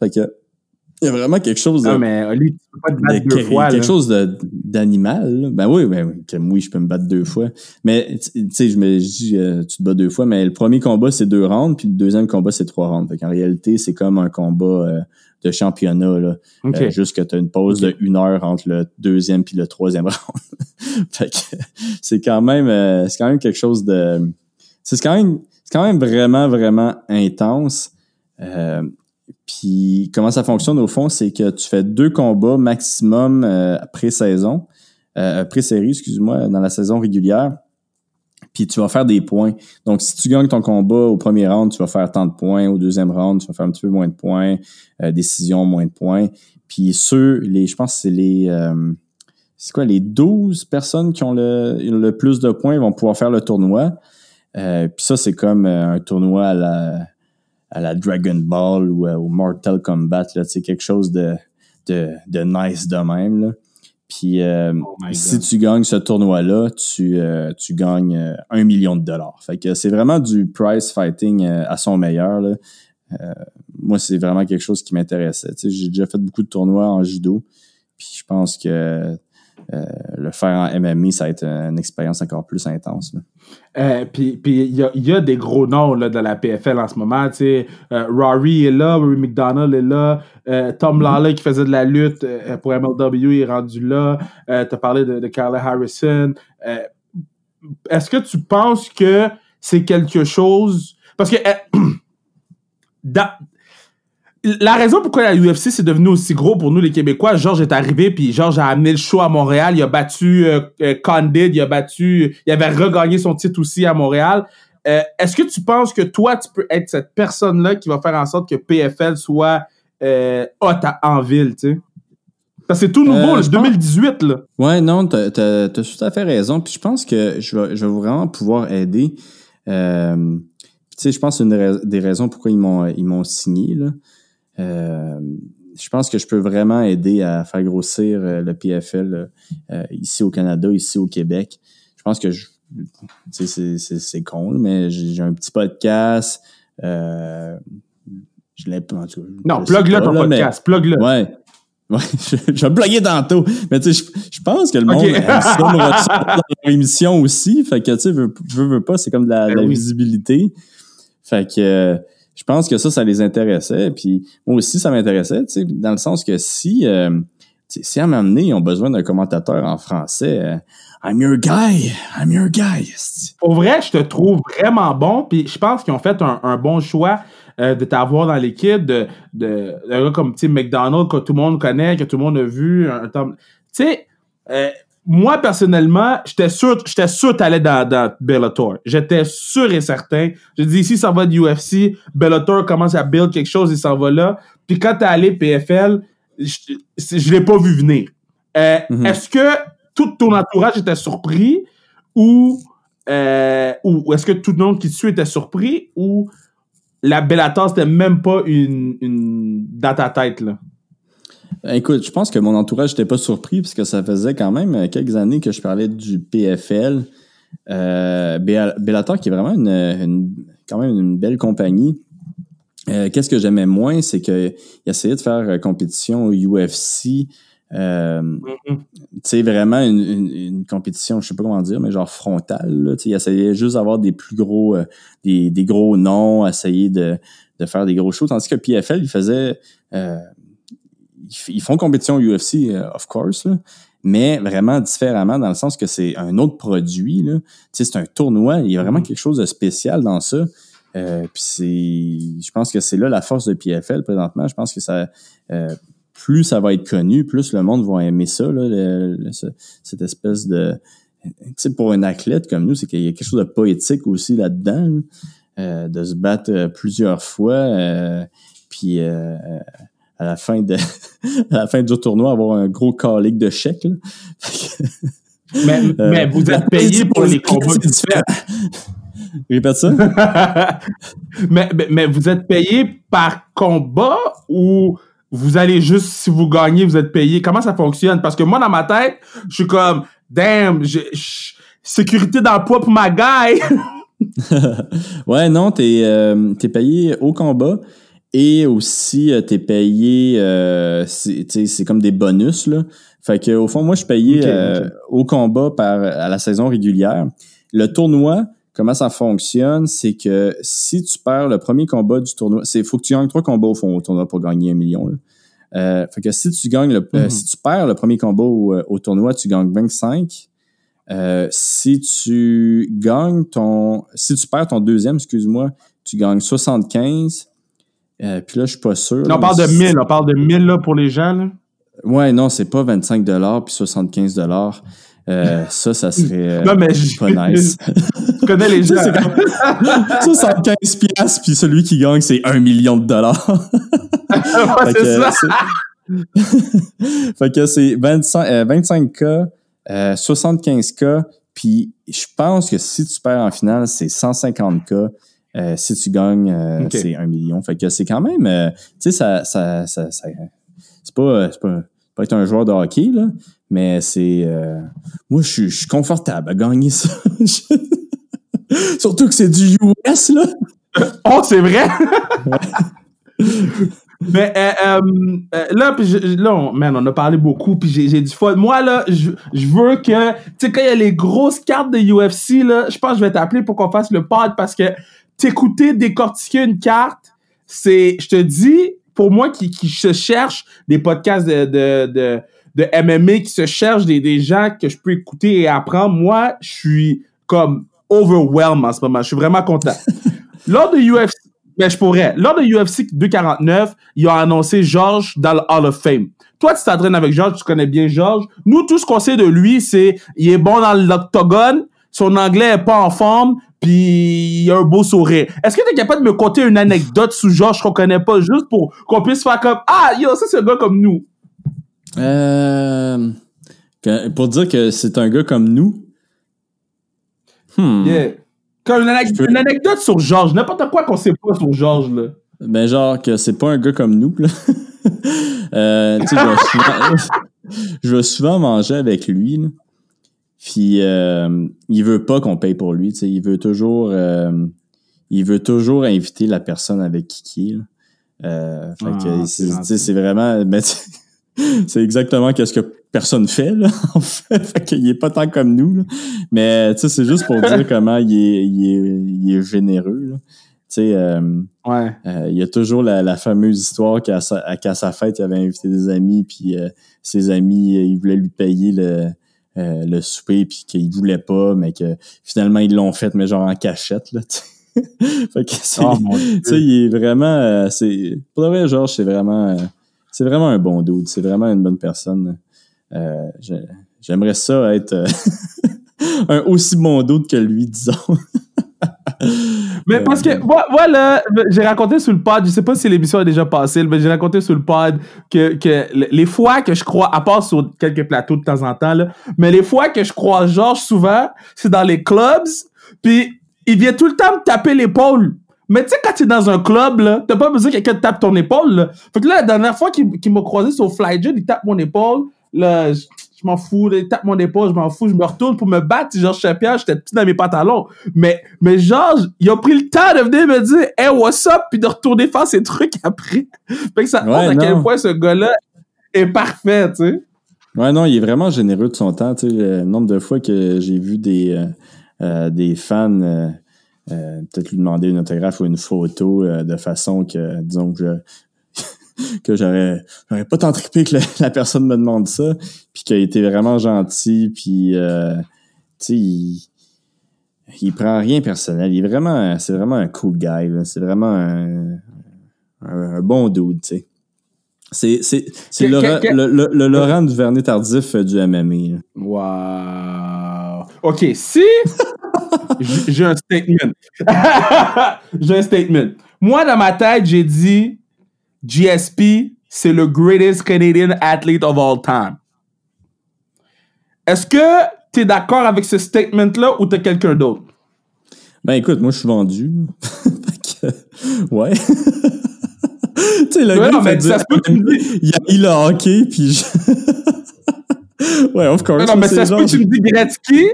[SPEAKER 2] Fait que il y a vraiment quelque chose de.
[SPEAKER 1] Non, mais Oli, tu peux pas te battre deux fois.
[SPEAKER 2] Quelque chose d'animal. Ben oui, ben oui, je peux me battre deux fois. Mais tu sais, je me dis, euh, tu te bats deux fois, mais le premier combat, c'est deux rounds, puis le deuxième combat, c'est trois rounds. Fait en réalité, c'est comme un combat euh, de championnat. Là. Euh, juste que tu as une pause de une heure entre le deuxième puis le troisième *laughs* round. fait que c'est quand même c'est quand même quelque chose de. C'est quand même c'est quand même vraiment, vraiment intense. Euh, puis comment ça fonctionne au fond, c'est que tu fais deux combats maximum euh, pré-saison, euh, pré-série, excuse-moi, dans la saison régulière. Puis tu vas faire des points. Donc, si tu gagnes ton combat au premier round, tu vas faire tant de points. Au deuxième round, tu vas faire un petit peu moins de points. Euh, décision, moins de points. Puis ceux, les, je pense que c'est les... Euh, c'est quoi, les 12 personnes qui ont le, le plus de points vont pouvoir faire le tournoi. puis ça, c'est comme un tournoi à la à la Dragon Ball ou euh, au Mortal Kombat, là, quelque chose de, de, de nice de même. Là. Puis euh, oh si tu gagnes ce tournoi-là, tu, euh, tu gagnes un million de dollars. Fait que c'est vraiment du prize fighting à son meilleur. Là. moi, c'est vraiment quelque chose qui m'intéressait. J'ai déjà fait beaucoup de tournois en judo. Puis je pense que le faire en MMA, ça va être une expérience encore plus intense.
[SPEAKER 1] puis il y a, des gros noms là, de la PFL en ce moment. Rory est là, Rory McDonald est là, Tom mm-hmm. Lawler qui faisait de la lutte pour MLW est rendu là. tu as parlé de, de Carla Harrison. Est-ce que tu penses que c'est quelque chose. Parce que. *clears throat* la raison pourquoi la UFC c'est devenu aussi gros pour nous les Québécois, Georges est arrivé puis Georges a amené le show à Montréal, il a battu euh, euh, Condit, il a battu, il avait regagné son titre aussi à Montréal. Euh, est-ce que tu penses que toi tu peux être cette personne là qui va faire en sorte que PFL soit hot en ville, tu sais? Parce que c'est tout nouveau, euh, 2018, là.
[SPEAKER 2] Ouais, non, t'as as, tout à fait raison. Puis je pense que je vais, je vais vraiment pouvoir aider. Euh, tu sais, je pense que c'est une des raisons pourquoi ils m'ont ils m'ont signé, là. Euh, je pense que je peux vraiment aider à faire grossir euh, le PFL euh, ici au Canada, ici au Québec. Je pense que je, c'est con, mais j'ai un petit podcast. Euh, je l'ai pas.
[SPEAKER 1] Non, plug-le ton podcast, plug-le.
[SPEAKER 2] Ouais. *laughs* Ouais, je, je vais blaguer tantôt. Mais tu sais, je, pense que le monde aime ça me *laughs* dans leur émission aussi. Fait que, tu sais, veux, veux, pas, c'est comme de la, ben visibilité. Fait que je pense que ça, ça les intéressait. Puis moi aussi, ça m'intéressait, tu sais, dans le sens que si, euh, si à donné, ils ont besoin d'un commentateur en français, euh, I'm your guy, I'm your guy.
[SPEAKER 1] Au vrai, je te trouve vraiment bon. Puis je pense qu'ils ont fait un, bon choix euh, de t'avoir dans l'équipe, de, de, gars comme McDonald que tout le monde connaît, que tout le monde a vu. Tu sais, euh, moi personnellement, j'étais sûr, j'étais sûr t'allais dans, dans Bellator. J'étais sûr et certain. Je dis ici ça va de UFC, Bellator commence à build quelque chose, il s'en va là. Puis quand t'es allé PFL, je, je l'ai pas vu venir. Euh, mm-hmm. Est-ce que tout ton entourage était surpris ou euh, ou est-ce que tout le monde qui te suit était surpris ou la Bellator, c'était même pas une, une, dans ta tête, là?
[SPEAKER 2] Écoute, je pense que mon entourage n'était pas surpris parce que ça faisait quand même quelques années que je parlais du PFL. Euh, Bellator, qui est vraiment une, quand même une belle compagnie. Euh, qu'est-ce que j'aimais moins, c'est qu'il essayait de faire euh, compétition au UFC euh, mm-hmm. Tu sais, vraiment une, une, compétition, je sais pas comment dire, mais genre frontale. Il essayait juste d'avoir des plus gros, euh, des, des, gros noms, essayer de, de faire des gros shows. Tandis que PFL, il faisait. Euh, ils font compétition UFC, of course, là, mais vraiment différemment dans le sens que c'est un autre produit. Là. C'est un tournoi, il y a vraiment mm-hmm. quelque chose de spécial dans ça. Euh, puis c'est, je pense que c'est là la force de PFL présentement. Je pense que ça, euh, plus ça va être connu, plus le monde va aimer ça, là, cette espèce de... Tu sais, pour un athlète comme nous, c'est qu'il y a quelque chose de poétique aussi là-dedans, euh, de se battre euh, plusieurs fois, euh, puis euh, à la fin de *laughs* à la fin du tournoi, avoir un gros calique de chèques.
[SPEAKER 1] mais, *laughs* mais vous êtes payé pour les combats *laughs*
[SPEAKER 2] Répète ça.
[SPEAKER 1] mais, mais, mais, vous êtes payé par combat ou vous allez juste, si vous gagnez, vous êtes payé? Comment ça fonctionne? Parce que moi, dans ma tête, je suis comme, damn, sécurité d'emploi pour ma guy.
[SPEAKER 2] ouais, non, t'es euh, es payé au combat et aussi euh, t'es payé, euh, c'est comme des bonus, là. Fait que, au fond, moi, je suis payé euh, au combat par, à la saison régulière. Le tournoi, comment ça fonctionne, c'est que si tu perds le premier combat du tournoi, c'est faut que tu gagnes trois combats au fond au tournoi pour gagner un million. Euh, fait que si tu gagnes le, euh, mhm. si tu perds le premier combat au, euh, tournoi, tu gagnes 25. si tu gagnes ton, si tu perds ton deuxième, excuse-moi, tu gagnes 75. Puis là, je suis pas sûr.
[SPEAKER 1] on parle de 1000, on parle de 1000 là, pour les gens. Là.
[SPEAKER 2] Ouais, non, c'est pas 25 puis 75 euh, ça, ça serait
[SPEAKER 1] non, mais
[SPEAKER 2] pas nice. *laughs*
[SPEAKER 1] tu connais les gens.
[SPEAKER 2] 75 *laughs* piastres, puis celui qui gagne, c'est 1 million de dollars. *laughs*
[SPEAKER 1] c'est ça.
[SPEAKER 2] fait que c'est 25K, 75K, euh, puis je pense que si tu perds en finale, c'est 150K. Euh, si tu gagnes, c'est 1 million. Fait que c'est quand même, tu sais, ça, ça, ça, ça c'est pas, c'est pas, pas être un joueur de hockey, là, mais c'est. Euh, moi, je suis confortable à gagner ça. *laughs* Surtout que c'est du US, là.
[SPEAKER 1] Oh, c'est vrai? *laughs* Mais euh, euh, là, là on, man, on a parlé beaucoup, puis j'ai du fun. Moi, là, je, veux que, tu sais, quand il y a les grosses cartes de UFC, là, je pense que je vais t'appeler pour qu'on fasse le pod parce que t'écouter décortiquer une carte, c'est, je te dis, pour moi qui, qui se cherche des podcasts de, de, de, de MMA, qui se cherche des, des gens que je peux écouter et apprendre, moi, je suis comme overwhelmed en ce moment. Je suis vraiment content. *laughs* Lors de UFC, mais je pourrais. Lors de UFC 249, ils ont annoncé Georges dans le Hall of Fame. Toi, tu t'entraînes avec Georges, tu connais bien Georges. Nous, tout ce qu'on sait de lui, c'est il est bon dans l'octogone, son anglais est pas en forme, puis il a un beau sourire. Est-ce que tu es capable de me conter une anecdote sous Georges qu'on connaît pas, juste pour qu'on puisse faire comme Ah, yo, ça c'est un gars comme nous?
[SPEAKER 2] Euh, pour dire que c'est un gars comme nous?
[SPEAKER 1] Hmm. Yeah. Comme une, anecdote sur Georges, n'importe quoi qu'on sait pas sur Georges, là.
[SPEAKER 2] Ben, genre que c'est pas un gars comme nous, là. *laughs* euh, tu sais, *laughs* je vais souvent manger avec lui, là. Puis euh, il veut pas qu'on paye pour lui, tu sais, il veut toujours euh, il veut toujours inviter la personne avec qui qui est. Euh, fait que ah, c'est vraiment *laughs* c'est exactement qu'est-ce que personne fait, là, *laughs* en fait. fait qu'il est pas tant comme nous, là. Mais, tu sais, c'est juste pour dire *laughs* comment il est, il est, il est généreux, là. Tu sais, euh,
[SPEAKER 1] ouais.
[SPEAKER 2] Euh, il y a toujours la, la fameuse histoire qu'à sa, sa fête, il avait invité des amis, puis euh, ses amis, ils voulaient lui payer le, le souper, puis qu'ils voulaient pas, mais que finalement, ils l'ont fait, mais genre en cachette, là, *laughs* fait que c'est, oh, tu sais, il est vraiment, c'est, pour le vrai, Georges, c'est vraiment, c'est vraiment un bon dude, c'est vraiment une bonne personne. Euh, j'aimerais ça être euh, *laughs* un aussi bon doute que lui, disons. *laughs*
[SPEAKER 1] mais parce que, voilà, j'ai raconté sur le pod, je sais pas si l'émission a déjà passé, mais j'ai raconté sur le pod que, que les fois que je crois, à part sur quelques plateaux de temps en temps, là, mais les fois que je crois Georges souvent, c'est dans les clubs, puis il vient tout le temps me taper l'épaule. Mais tu sais, quand tu es dans un club, là, t'as pas besoin que quelqu'un te tape ton épaule, là. Fait que là, la dernière fois qu'il m'a croisé sur Flyjet, il tape mon épaule. Là, je, m'en fous, il tape mon épaule, je m'en fous, je me retourne pour me battre. Georges Chapia, j'étais petit dans mes pantalons. Mais, mais Georges, il a pris le temps de venir me dire, hey, what's up? Puis de retourner faire ses trucs après. *laughs* fait que ça montre à quel point ce gars-là est parfait, tu sais.
[SPEAKER 2] Ouais, non, il est vraiment généreux de son temps. Tu sais, le nombre de fois que j'ai vu des, euh, euh, des fans euh, peut-être lui demander une autographe ou une photo de façon que, disons que *laughs* que j'aurais j'aurais pas tant trippé que *laughs* la, personne me demande ça puis qu'il a été vraiment gentil puis euh, tu sais il, il prend rien personnel. Il est vraiment c'est vraiment un cool guy c'est vraiment un, un, bon dude tu sais. C'est c'est c'est le, le, le, Laurent Duvernay tardif du MMA
[SPEAKER 1] wow ok si *laughs* j'ai un statement *laughs* j'ai un statement moi dans ma tête j'ai dit GSP, c'est le greatest Canadian athlete of all time. Est-ce que tu es d'accord avec ce statement-là ou tu as quelqu'un d'autre?
[SPEAKER 2] Ben écoute, moi je suis vendu. *laughs* ouais. tu sais, le gars, mais ça se peut que tu me dis. Il a mis le hockey, puis je... ouais, of course.
[SPEAKER 1] Non, mais ça se peut que tu me dis Gretzky,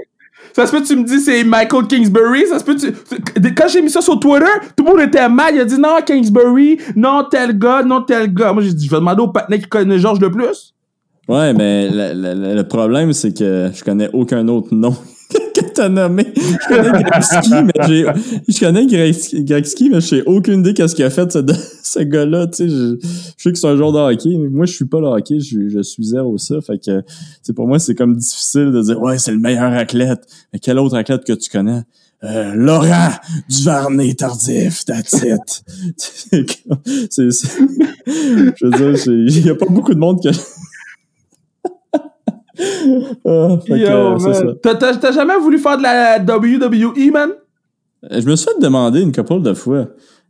[SPEAKER 1] ça se peut que tu me dis c'est Michael Kingsbury. Ça se peut tu... Quand j'ai mis ça sur Twitter, tout le monde était mal. Il a dit non, Kingsbury, non, tel gars, non, tel gars. Moi, j'ai dit, je vais demander au patinet qui connaît Georges le plus.
[SPEAKER 2] Ouais, mais le, le problème, c'est que je connais aucun autre nom *laughs* que t'as nommé. Je connais Gretzky, mais j'ai, je connais Gretzky, mais je sais aucune idée qu'est-ce qu'il a fait, ce, *laughs* ce gars-là, tu sais. Je, je, sais que c'est un joueur de hockey, mais moi, je suis pas le hockey, je, suis zéro ça. Fait que, c'est pour moi, c'est comme difficile de dire, ouais, c'est le meilleur athlète. Mais quel autre athlète que tu connais? Euh, Laurent Duvernay tardif, that's it. *laughs* c'est, je veux dire, il y a pas beaucoup de monde qui
[SPEAKER 1] oh, T'as jamais voulu faire de la WWE, man?
[SPEAKER 2] Euh, je me suis fait demander une couple de fois.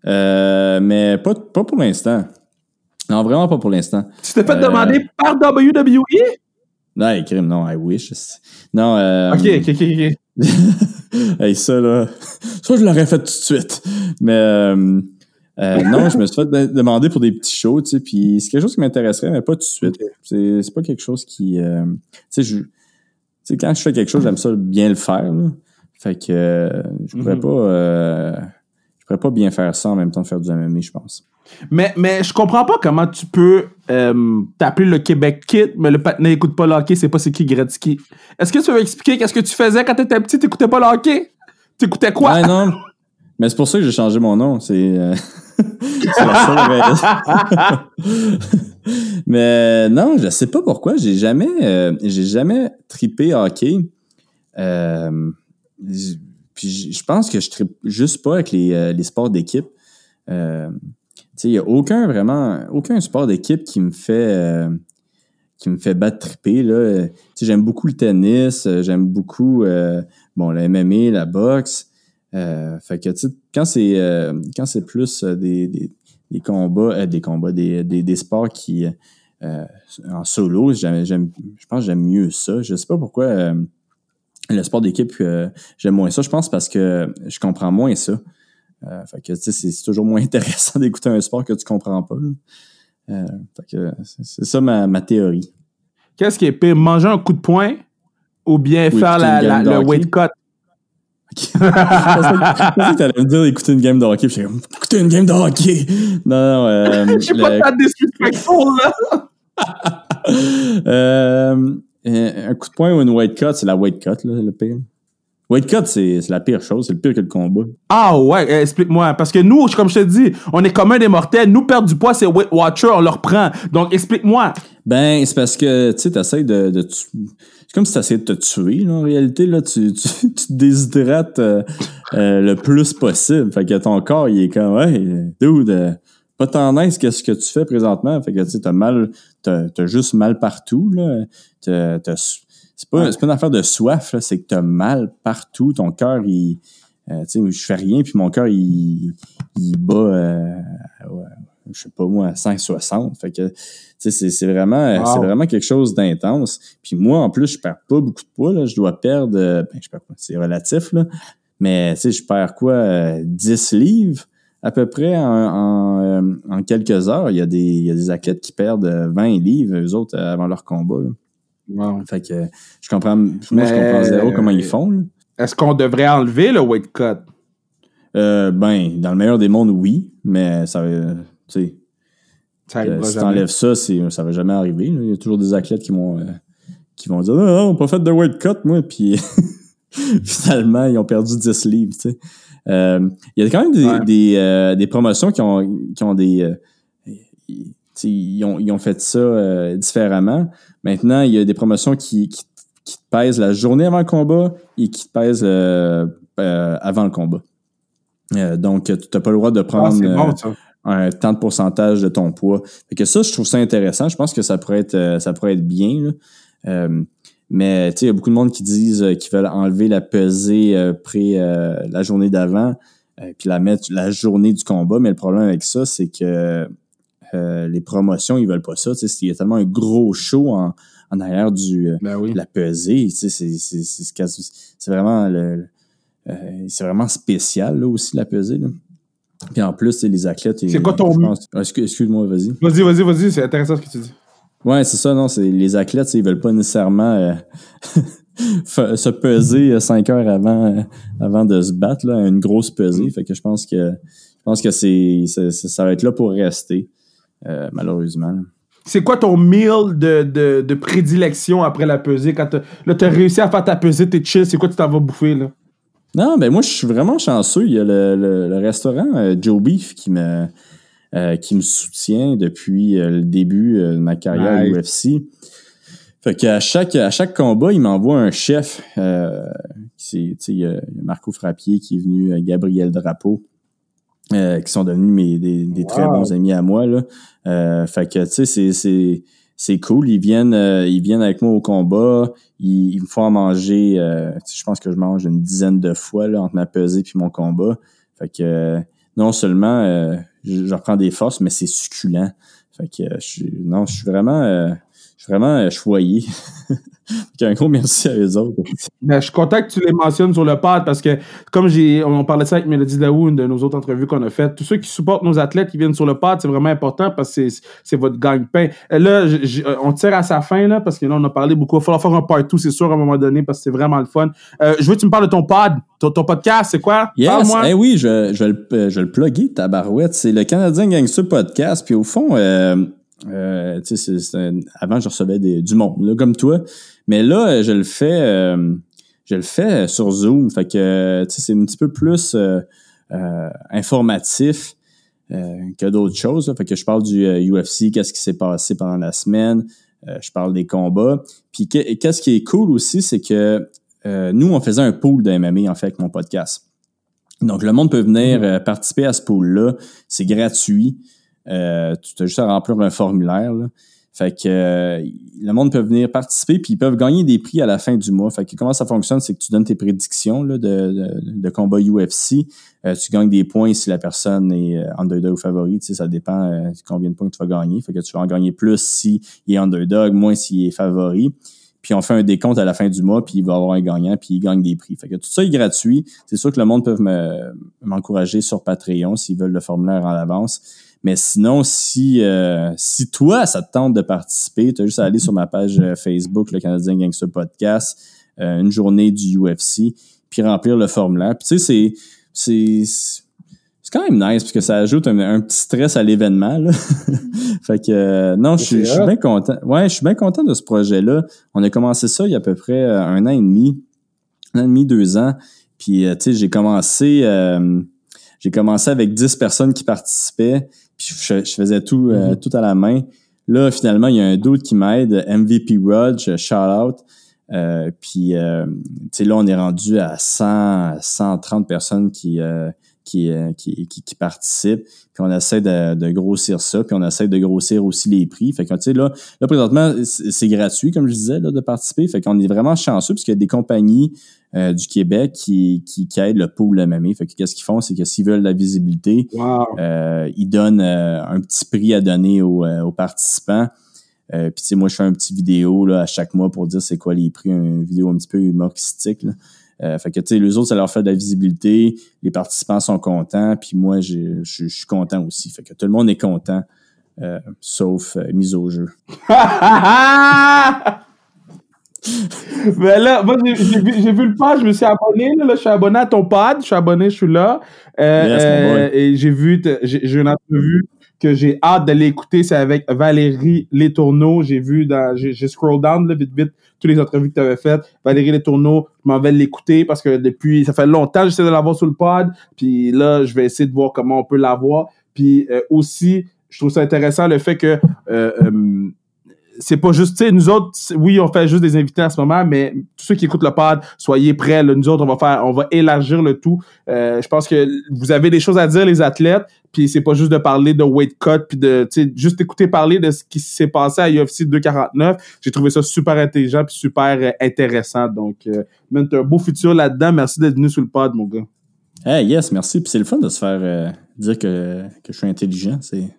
[SPEAKER 2] Euh, mais pas, pas pour l'instant. Non, vraiment pas pour l'instant.
[SPEAKER 1] Tu t'es fait demander par WWE?
[SPEAKER 2] Non, crime, non, I wish. Non, euh,
[SPEAKER 1] Ok, ok, ok, ok. *laughs*
[SPEAKER 2] hey, ça, là. *laughs* Ça, je l'aurais fait tout de suite. Mais, euh, non, je me suis fait demander pour des petits shows, tu sais, puis c'est quelque chose qui m'intéresserait, mais pas tout de suite. C'est, c'est pas quelque chose qui... Euh, tu sais, je... Tu quand je fais quelque chose, j'aime ça bien le faire, là. Fait que euh, je pourrais mm-hmm. pas... pourrais pas bien faire ça en même temps de faire du MMA, je pense.
[SPEAKER 1] Mais, mais je comprends pas comment tu peux euh, t'appeler le Québec Kid, mais le patinet écoute pas le hockey, c'est pas c'est qui Gretzky. Est-ce que tu veux expliquer qu'est-ce que tu faisais quand t'étais petit, t'écoutais pas le hockey? T'écoutais quoi?
[SPEAKER 2] Ouais, non. *laughs* Mais c'est pour ça que j'ai changé mon nom. C'est euh, *laughs* *laughs* Mais non, je sais pas pourquoi. J'ai jamais, euh, j'ai jamais tripé hockey. Euh, puis je pense que je tripe juste pas avec les, sports d'équipe. Il n'y a aucun vraiment, aucun sport d'équipe qui me fait qui me fait battre triper. J'aime beaucoup le tennis, j'aime beaucoup bon, le MMA, la boxe. Euh, fait que, quand c'est euh, quand c'est plus euh, des, des, des combats, des combats, des, des, des sports qui en solo, j'aime, je pense que j'aime mieux ça. Je sais pas pourquoi le sport d'équipe, j'aime moins ça. Je pense parce que je comprends moins ça. fait que, c'est, c'est toujours moins *laughs* intéressant d'écouter un sport que tu comprends pas. fait que c'est ça ma, ma théorie.
[SPEAKER 1] Qu'est-ce qui est pire, manger un coup de poing ou bien faire la, le weight cut?
[SPEAKER 2] Je pensais que t'allais me dire écouter une game de hockey. Puis comme, écouter une game de hockey. Non, non. Euh, *laughs*
[SPEAKER 1] J'ai le... pas de disrespectful, là. *laughs*
[SPEAKER 2] euh, un coup de poing ou une white cut, c'est la white cut, là, le pire. White cut, c'est la pire chose. C'est le pire que le combat.
[SPEAKER 1] Ah ouais, eh, explique-moi. Parce que nous, comme je te dis, on est comme un des mortels. Nous, perdre du poids, c'est Weight Watcher, on le reprend. Donc, explique-moi.
[SPEAKER 2] Ben, c'est parce que, tu sais, t'essayes de... comme si t'essayais de te tuer, là, en réalité. Là, tu, *laughs* tu, tu te déshydrates euh, euh, le plus possible. Fait que ton corps, il est comme, ouais, dude, euh, pas tant nice que ce que tu fais présentement. Fait que, tu sais, t'as mal... T'as as juste mal partout, là. T'as c'est pas, pas une affaire de soif, c'est que t'as mal partout. Ton cœur, il. Euh, tu sais, je fais rien, puis mon cœur, il, il bat, euh, je sais pas moi, 560. Fait que, tu sais, c'est vraiment, c'est vraiment quelque chose d'intense. Puis moi, en plus, je perds pas beaucoup de poids, là. Je dois perdre, euh, ben, je perds pas, c'est relatif, là. Mais, tu sais, je perds quoi, 10 euh, livres? à peu près en, en, en, quelques heures. Il y, a des, il y a des athlètes qui perdent 20 livres, eux autres, avant leur combat. Là. Fait que je comprends, moi, je comprends zéro comment ils font.
[SPEAKER 1] Est-ce qu'on devrait enlever le weight cut?
[SPEAKER 2] Euh, ben, dans le meilleur des mondes, oui, mais ça tu sais. Euh, si t'enlèves ça, ça va jamais arriver. Il y a toujours des athlètes qui vont, euh, qui vont dire Non, non, on pas fait de weight cut, moi, *laughs* puis finalement, ils ont perdu 10 livres, tu sais. Euh, il y a quand même des, des, des, promotions qui ont, qui ont des. Ils ont, ils ont, fait ça différemment. Maintenant, il y a des promotions qui, qui, te pèsent la journée avant le combat et qui te pèsent euh, euh, avant le combat. Euh, donc, tu n'as pas le droit de prendre un temps de pourcentage de ton poids. Fait que ça, je trouve ça intéressant. Je pense que ça pourrait être, ça pourrait être bien. mais il y a beaucoup de monde qui disent qu'ils veulent enlever la pesée après la journée d'avant puis la mettre la journée du combat. Mais le problème avec ça, c'est que euh, les promotions, ils veulent pas ça. Il y a tellement un gros show en, en arrière du euh,
[SPEAKER 1] ben
[SPEAKER 2] la pesée. C'est vraiment le, euh, c'est vraiment spécial là, aussi la pesée. Là. Puis en plus, les athlètes.
[SPEAKER 1] C'est quoi ton.
[SPEAKER 2] Ah, excuse-moi, vas-y.
[SPEAKER 1] Vas-y, vas-y, vas-y, c'est intéressant ce que tu dis.
[SPEAKER 2] Ouais, c'est ça, non. Les athlètes, ils veulent pas nécessairement *laughs* se peser cinq heures avant, avant de se battre, là, une grosse pesée. Fait que je pense que je pense que c'est, ça va être là pour rester. Euh, malheureusement.
[SPEAKER 1] C'est quoi ton meal de, de, de, prédilection après la pesée? Quand tu as réussi à faire ta pesée, t'es chill, c'est quoi tu t'en vas bouffer? Là?
[SPEAKER 2] Non, ben moi, je suis vraiment chanceux. Il y a le, le, restaurant euh, Joe Beef qui me, euh, qui me soutient depuis le début de ma carrière à UFC. Fait qu'à chaque, à chaque combat, il m'envoie un chef. c'est, il y a Marco Frappier qui est venu, Gabriel Drapeau. Euh, qui sont devenus mes, des, des très bons amis à moi. Là. Euh, fait que, tu sais, c'est, c'est, cool. Ils viennent, euh, ils viennent avec moi au combat. Ils, me font manger, euh, je pense que je mange une dizaine de fois là, entre ma pesée puis mon combat. Fait que, non seulement, je, reprends des forces, mais c'est succulent. Fait que, je, non, je suis vraiment, suis vraiment choyé. *laughs* un gros merci à eux autres.
[SPEAKER 1] Ben, je suis content que tu les mentionnes sur le pod parce que, comme j'ai, on parlait ça avec Mélodie Daou, une de nos autres entrevues qu'on a faites, tous ceux qui supportent nos athlètes qui viennent sur le pod, c'est vraiment important parce que c'est votre gagne-pain. Là, on tire à sa fin, là, parce que là, on a parlé beaucoup. Il va falloir faire un part 2, c'est sûr, à un moment donné, parce que c'est vraiment le fun. Euh, je veux que tu me parles de ton pod, ton, podcast, c'est quoi?
[SPEAKER 2] Yes, eh oui, je, je, le, je le plugger, ta barouette. C'est le Canadien Gangster Podcast. Puis au fond, euh, euh, avant, je recevais des, du monde, là, comme toi. Mais là, je le fais, euh, je le fais sur Zoom. Fait que, c'est un petit peu plus euh, euh, informatif que d'autres choses. Fait que je parle du UFC, qu'est-ce qui s'est passé pendant la semaine. je parle des combats. Puis qu'est-ce qui est cool aussi, c'est que nous, on faisait un pool de MMA, en fait, avec mon podcast. Donc, le monde peut venir mm-hmm. participer à ce pool-là. C'est gratuit. Euh, tu as juste à remplir un formulaire. Fait que euh, le monde peut venir participer puis ils peuvent gagner des prix à la fin du mois. Fait que comment ça fonctionne, c'est que tu donnes tes prédictions là, de, de, combat UFC. Euh, tu gagnes des points si la personne est underdog ou favori. Tu sais, ça dépend de combien de points tu vas gagner. Fait que tu vas en gagner plus s'il est underdog, moins s'il est favori. Puis on fait un décompte à la fin du mois, puis il va avoir un gagnant, puis il gagne des prix. Fait que tout ça est gratuit. C'est sûr que le monde peut m'encourager sur Patreon s'ils veulent le formulaire en avance. Mais sinon, si euh, si toi, ça te tente de participer, tu as juste à aller sur ma page euh, Facebook, le Canadien Gangster Podcast, euh, une journée du UFC, puis remplir le formulaire. Puis tu sais, c'est c'est quand même nice parce que ça ajoute un, petit stress à l'événement. *laughs* fait que non, je suis bien content. Ouais, je suis bien content de ce projet-là. On a commencé ça il y a à peu près un an et demi, un an et demi, deux ans. Puis tu sais, j'ai commencé j'ai commencé avec 10 personnes qui participaient. Puis je, faisais tout, euh, mm-hmm. tout à la main. Là, finalement, il y a un doute qui m'aide, MVP Rudge, shout out. Euh, puis, euh, tu sais, là, on est rendu à 100, 130 personnes qui, qui, qui, qui, participent. Puis on essaie de, de, grossir ça, puis on essaie de grossir aussi les prix. Fait que, tu sais, là, là, présentement, c'est gratuit, comme je disais, là, de participer. Fait qu'on est vraiment chanceux, parce qu'il y a des compagnies euh, du Québec qui, qui, qui aident le pool MMA. Fait que qu'est-ce qu'ils font, c'est que s'ils veulent la visibilité, euh, ils donnent euh, un petit prix à donner aux, aux participants. Euh, Puis tu sais, moi, je fais un petit vidéo là, à chaque mois pour dire c'est quoi les prix, une vidéo un petit peu humoristique. Là. fait que tu sais, les autres, ça leur fait de la visibilité, les participants sont contents, puis moi, je, je, suis content aussi. Fait que tout le monde est content, sauf mise au jeu. *laughs* *laughs*
[SPEAKER 1] Mais là, moi, j'ai vu, le pod, je me suis abonné. Là, je suis abonné à ton pod, je suis abonné, je suis là. Euh, euh, et j'ai vu, j'ai une entrevue que j'ai hâte d'aller écouter. C'est avec Valérie Letourneau. J'ai vu, dans, j'ai scroll down là, vite, vite, toutes les entrevues que tu avais faites. Valérie Letourneau, je m'en vais l'écouter parce que depuis, ça fait longtemps que j'essaie de l'avoir sur le pod. Puis là, je vais essayer de voir comment on peut l'avoir. Puis euh, aussi, je trouve ça intéressant le fait que c'est pas juste, tu sais, nous autres, oui, on fait juste des invités en ce moment, mais tous ceux qui écoutent le pod, soyez prêts. Nous autres, on va faire, on va élargir le tout. Euh, je pense que vous avez des choses à dire, les athlètes, puis c'est pas juste de parler de weight cut, puis de, tu sais, juste écouter parler de ce qui s'est passé à UFC 249. J'ai trouvé ça super intelligent puis super euh, intéressant. Donc, euh, même un beau futur là-dedans. Merci d'être venu sur le pod, mon gars.
[SPEAKER 2] Hey, yes, merci. Puis c'est le fun de se faire euh, dire que, que je suis intelligent. C'est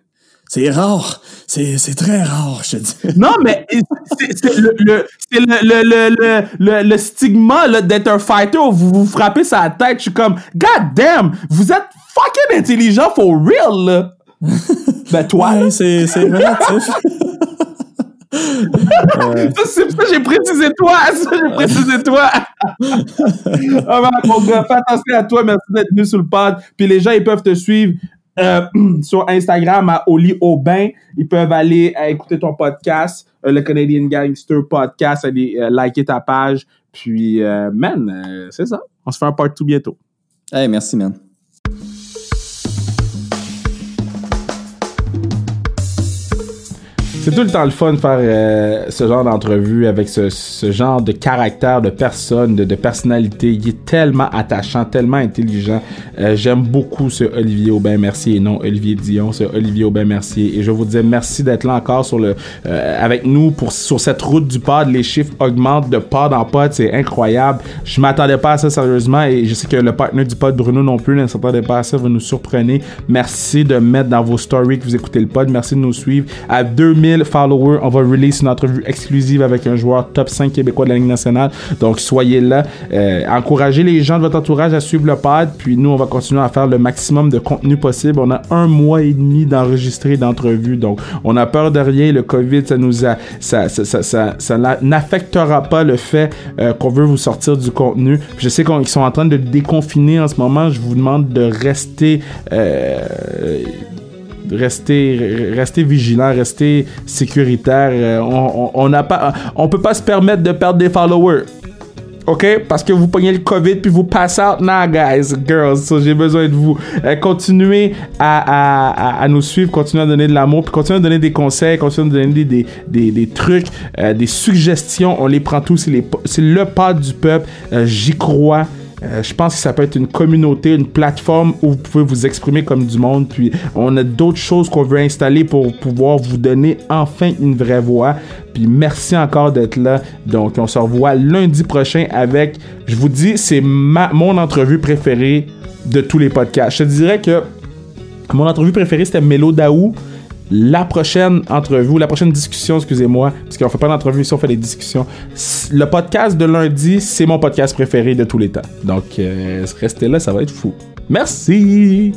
[SPEAKER 2] c'est rare. C'est, c'est très rare, je te dis. *laughs*
[SPEAKER 1] Non, mais c'est, le, le, le, le, stigma d'être un fighter où vous vous frappez sa tête. Je suis comme, God damn, vous êtes fucking intelligent for real, là. *laughs* ben, toi.
[SPEAKER 2] Ouais, c'est, c'est relatif. *laughs*
[SPEAKER 1] ça, c'est ça, j'ai précisé toi. Ça, j'ai précisé toi. oh, mon gars, fais attention à toi. Merci d'être venu sur le pod. Puis les gens, ils peuvent te suivre euh, *clears throat* sur Instagram à Oli Aubin. Ils peuvent aller euh, écouter ton podcast, euh, le Canadian Gangster Podcast, aller liker ta page. Puis, man, c'est ça. On se fait un part tout bientôt.
[SPEAKER 2] Hey, merci, man.
[SPEAKER 1] C'est tout le temps le fun de faire euh, ce genre d'entrevue avec ce, ce, genre de caractère, de personne, de, de, personnalité. Il est tellement attachant, tellement intelligent. Euh, j'aime beaucoup ce Olivier Aubin-Mercier et non Olivier Dion, ce Olivier Aubin-Mercier. Et je vous dis merci d'être là encore sur le, euh, avec nous pour, sur cette route du pod. Les chiffres augmentent de pod en pod. C'est incroyable. Je m'attendais pas à ça sérieusement et je sais que le partenaire du pod, Bruno non plus, ne s'attendait pas à ça. Vous nous surprenez. Merci de mettre dans vos stories que vous écoutez le pod. Merci de nous suivre à 2000 1000 followers, on va release une entrevue exclusive avec un joueur top 5 québécois de la Ligue nationale. Donc, soyez là. Euh, encouragez les gens de votre entourage à suivre le pad. Puis nous, on va continuer à faire le maximum de contenu possible. On a un mois et demi d'enregistrer d'entrevues. Donc, on a peur de rien. Le COVID, ça nous a, ça, ça, ça, ça, n'affectera pas le fait euh, qu'on veut vous sortir du contenu. je sais qu'ils sont en train de déconfiner en ce moment. Je vous demande de rester euh, rester, rester vigilant, rester sécuritaire. Euh, on, on, on, pas, on peut pas se permettre de perdre des followers. OK? Parce que vous pognez le COVID puis vous passez out. Nah, guys, girls, j'ai besoin de vous. Euh, continuez à, nous suivre, continuez à donner de l'amour, puis continuez à donner des conseils, continuez à donner des, trucs, euh, des suggestions. On les prend tous. C'est le pas du peuple. J'y crois. Euh, je pense que ça peut être une communauté, une plateforme où vous pouvez vous exprimer comme du monde. Puis on a d'autres choses qu'on veut installer pour pouvoir vous donner enfin une vraie voix. Puis merci encore d'être là. Donc on se revoit lundi prochain avec, je vous dis, c'est mon entrevue préférée de tous les podcasts. Je te dirais que mon entrevue préférée c'était Melo Daou la prochaine entrevue, la prochaine discussion, excusez-moi, parce qu'on fait pas d'entrevue ici, on fait des discussions. Le podcast de lundi, c'est mon podcast préféré de tous les temps. Donc, euh, restez là, ça va être fou. Merci!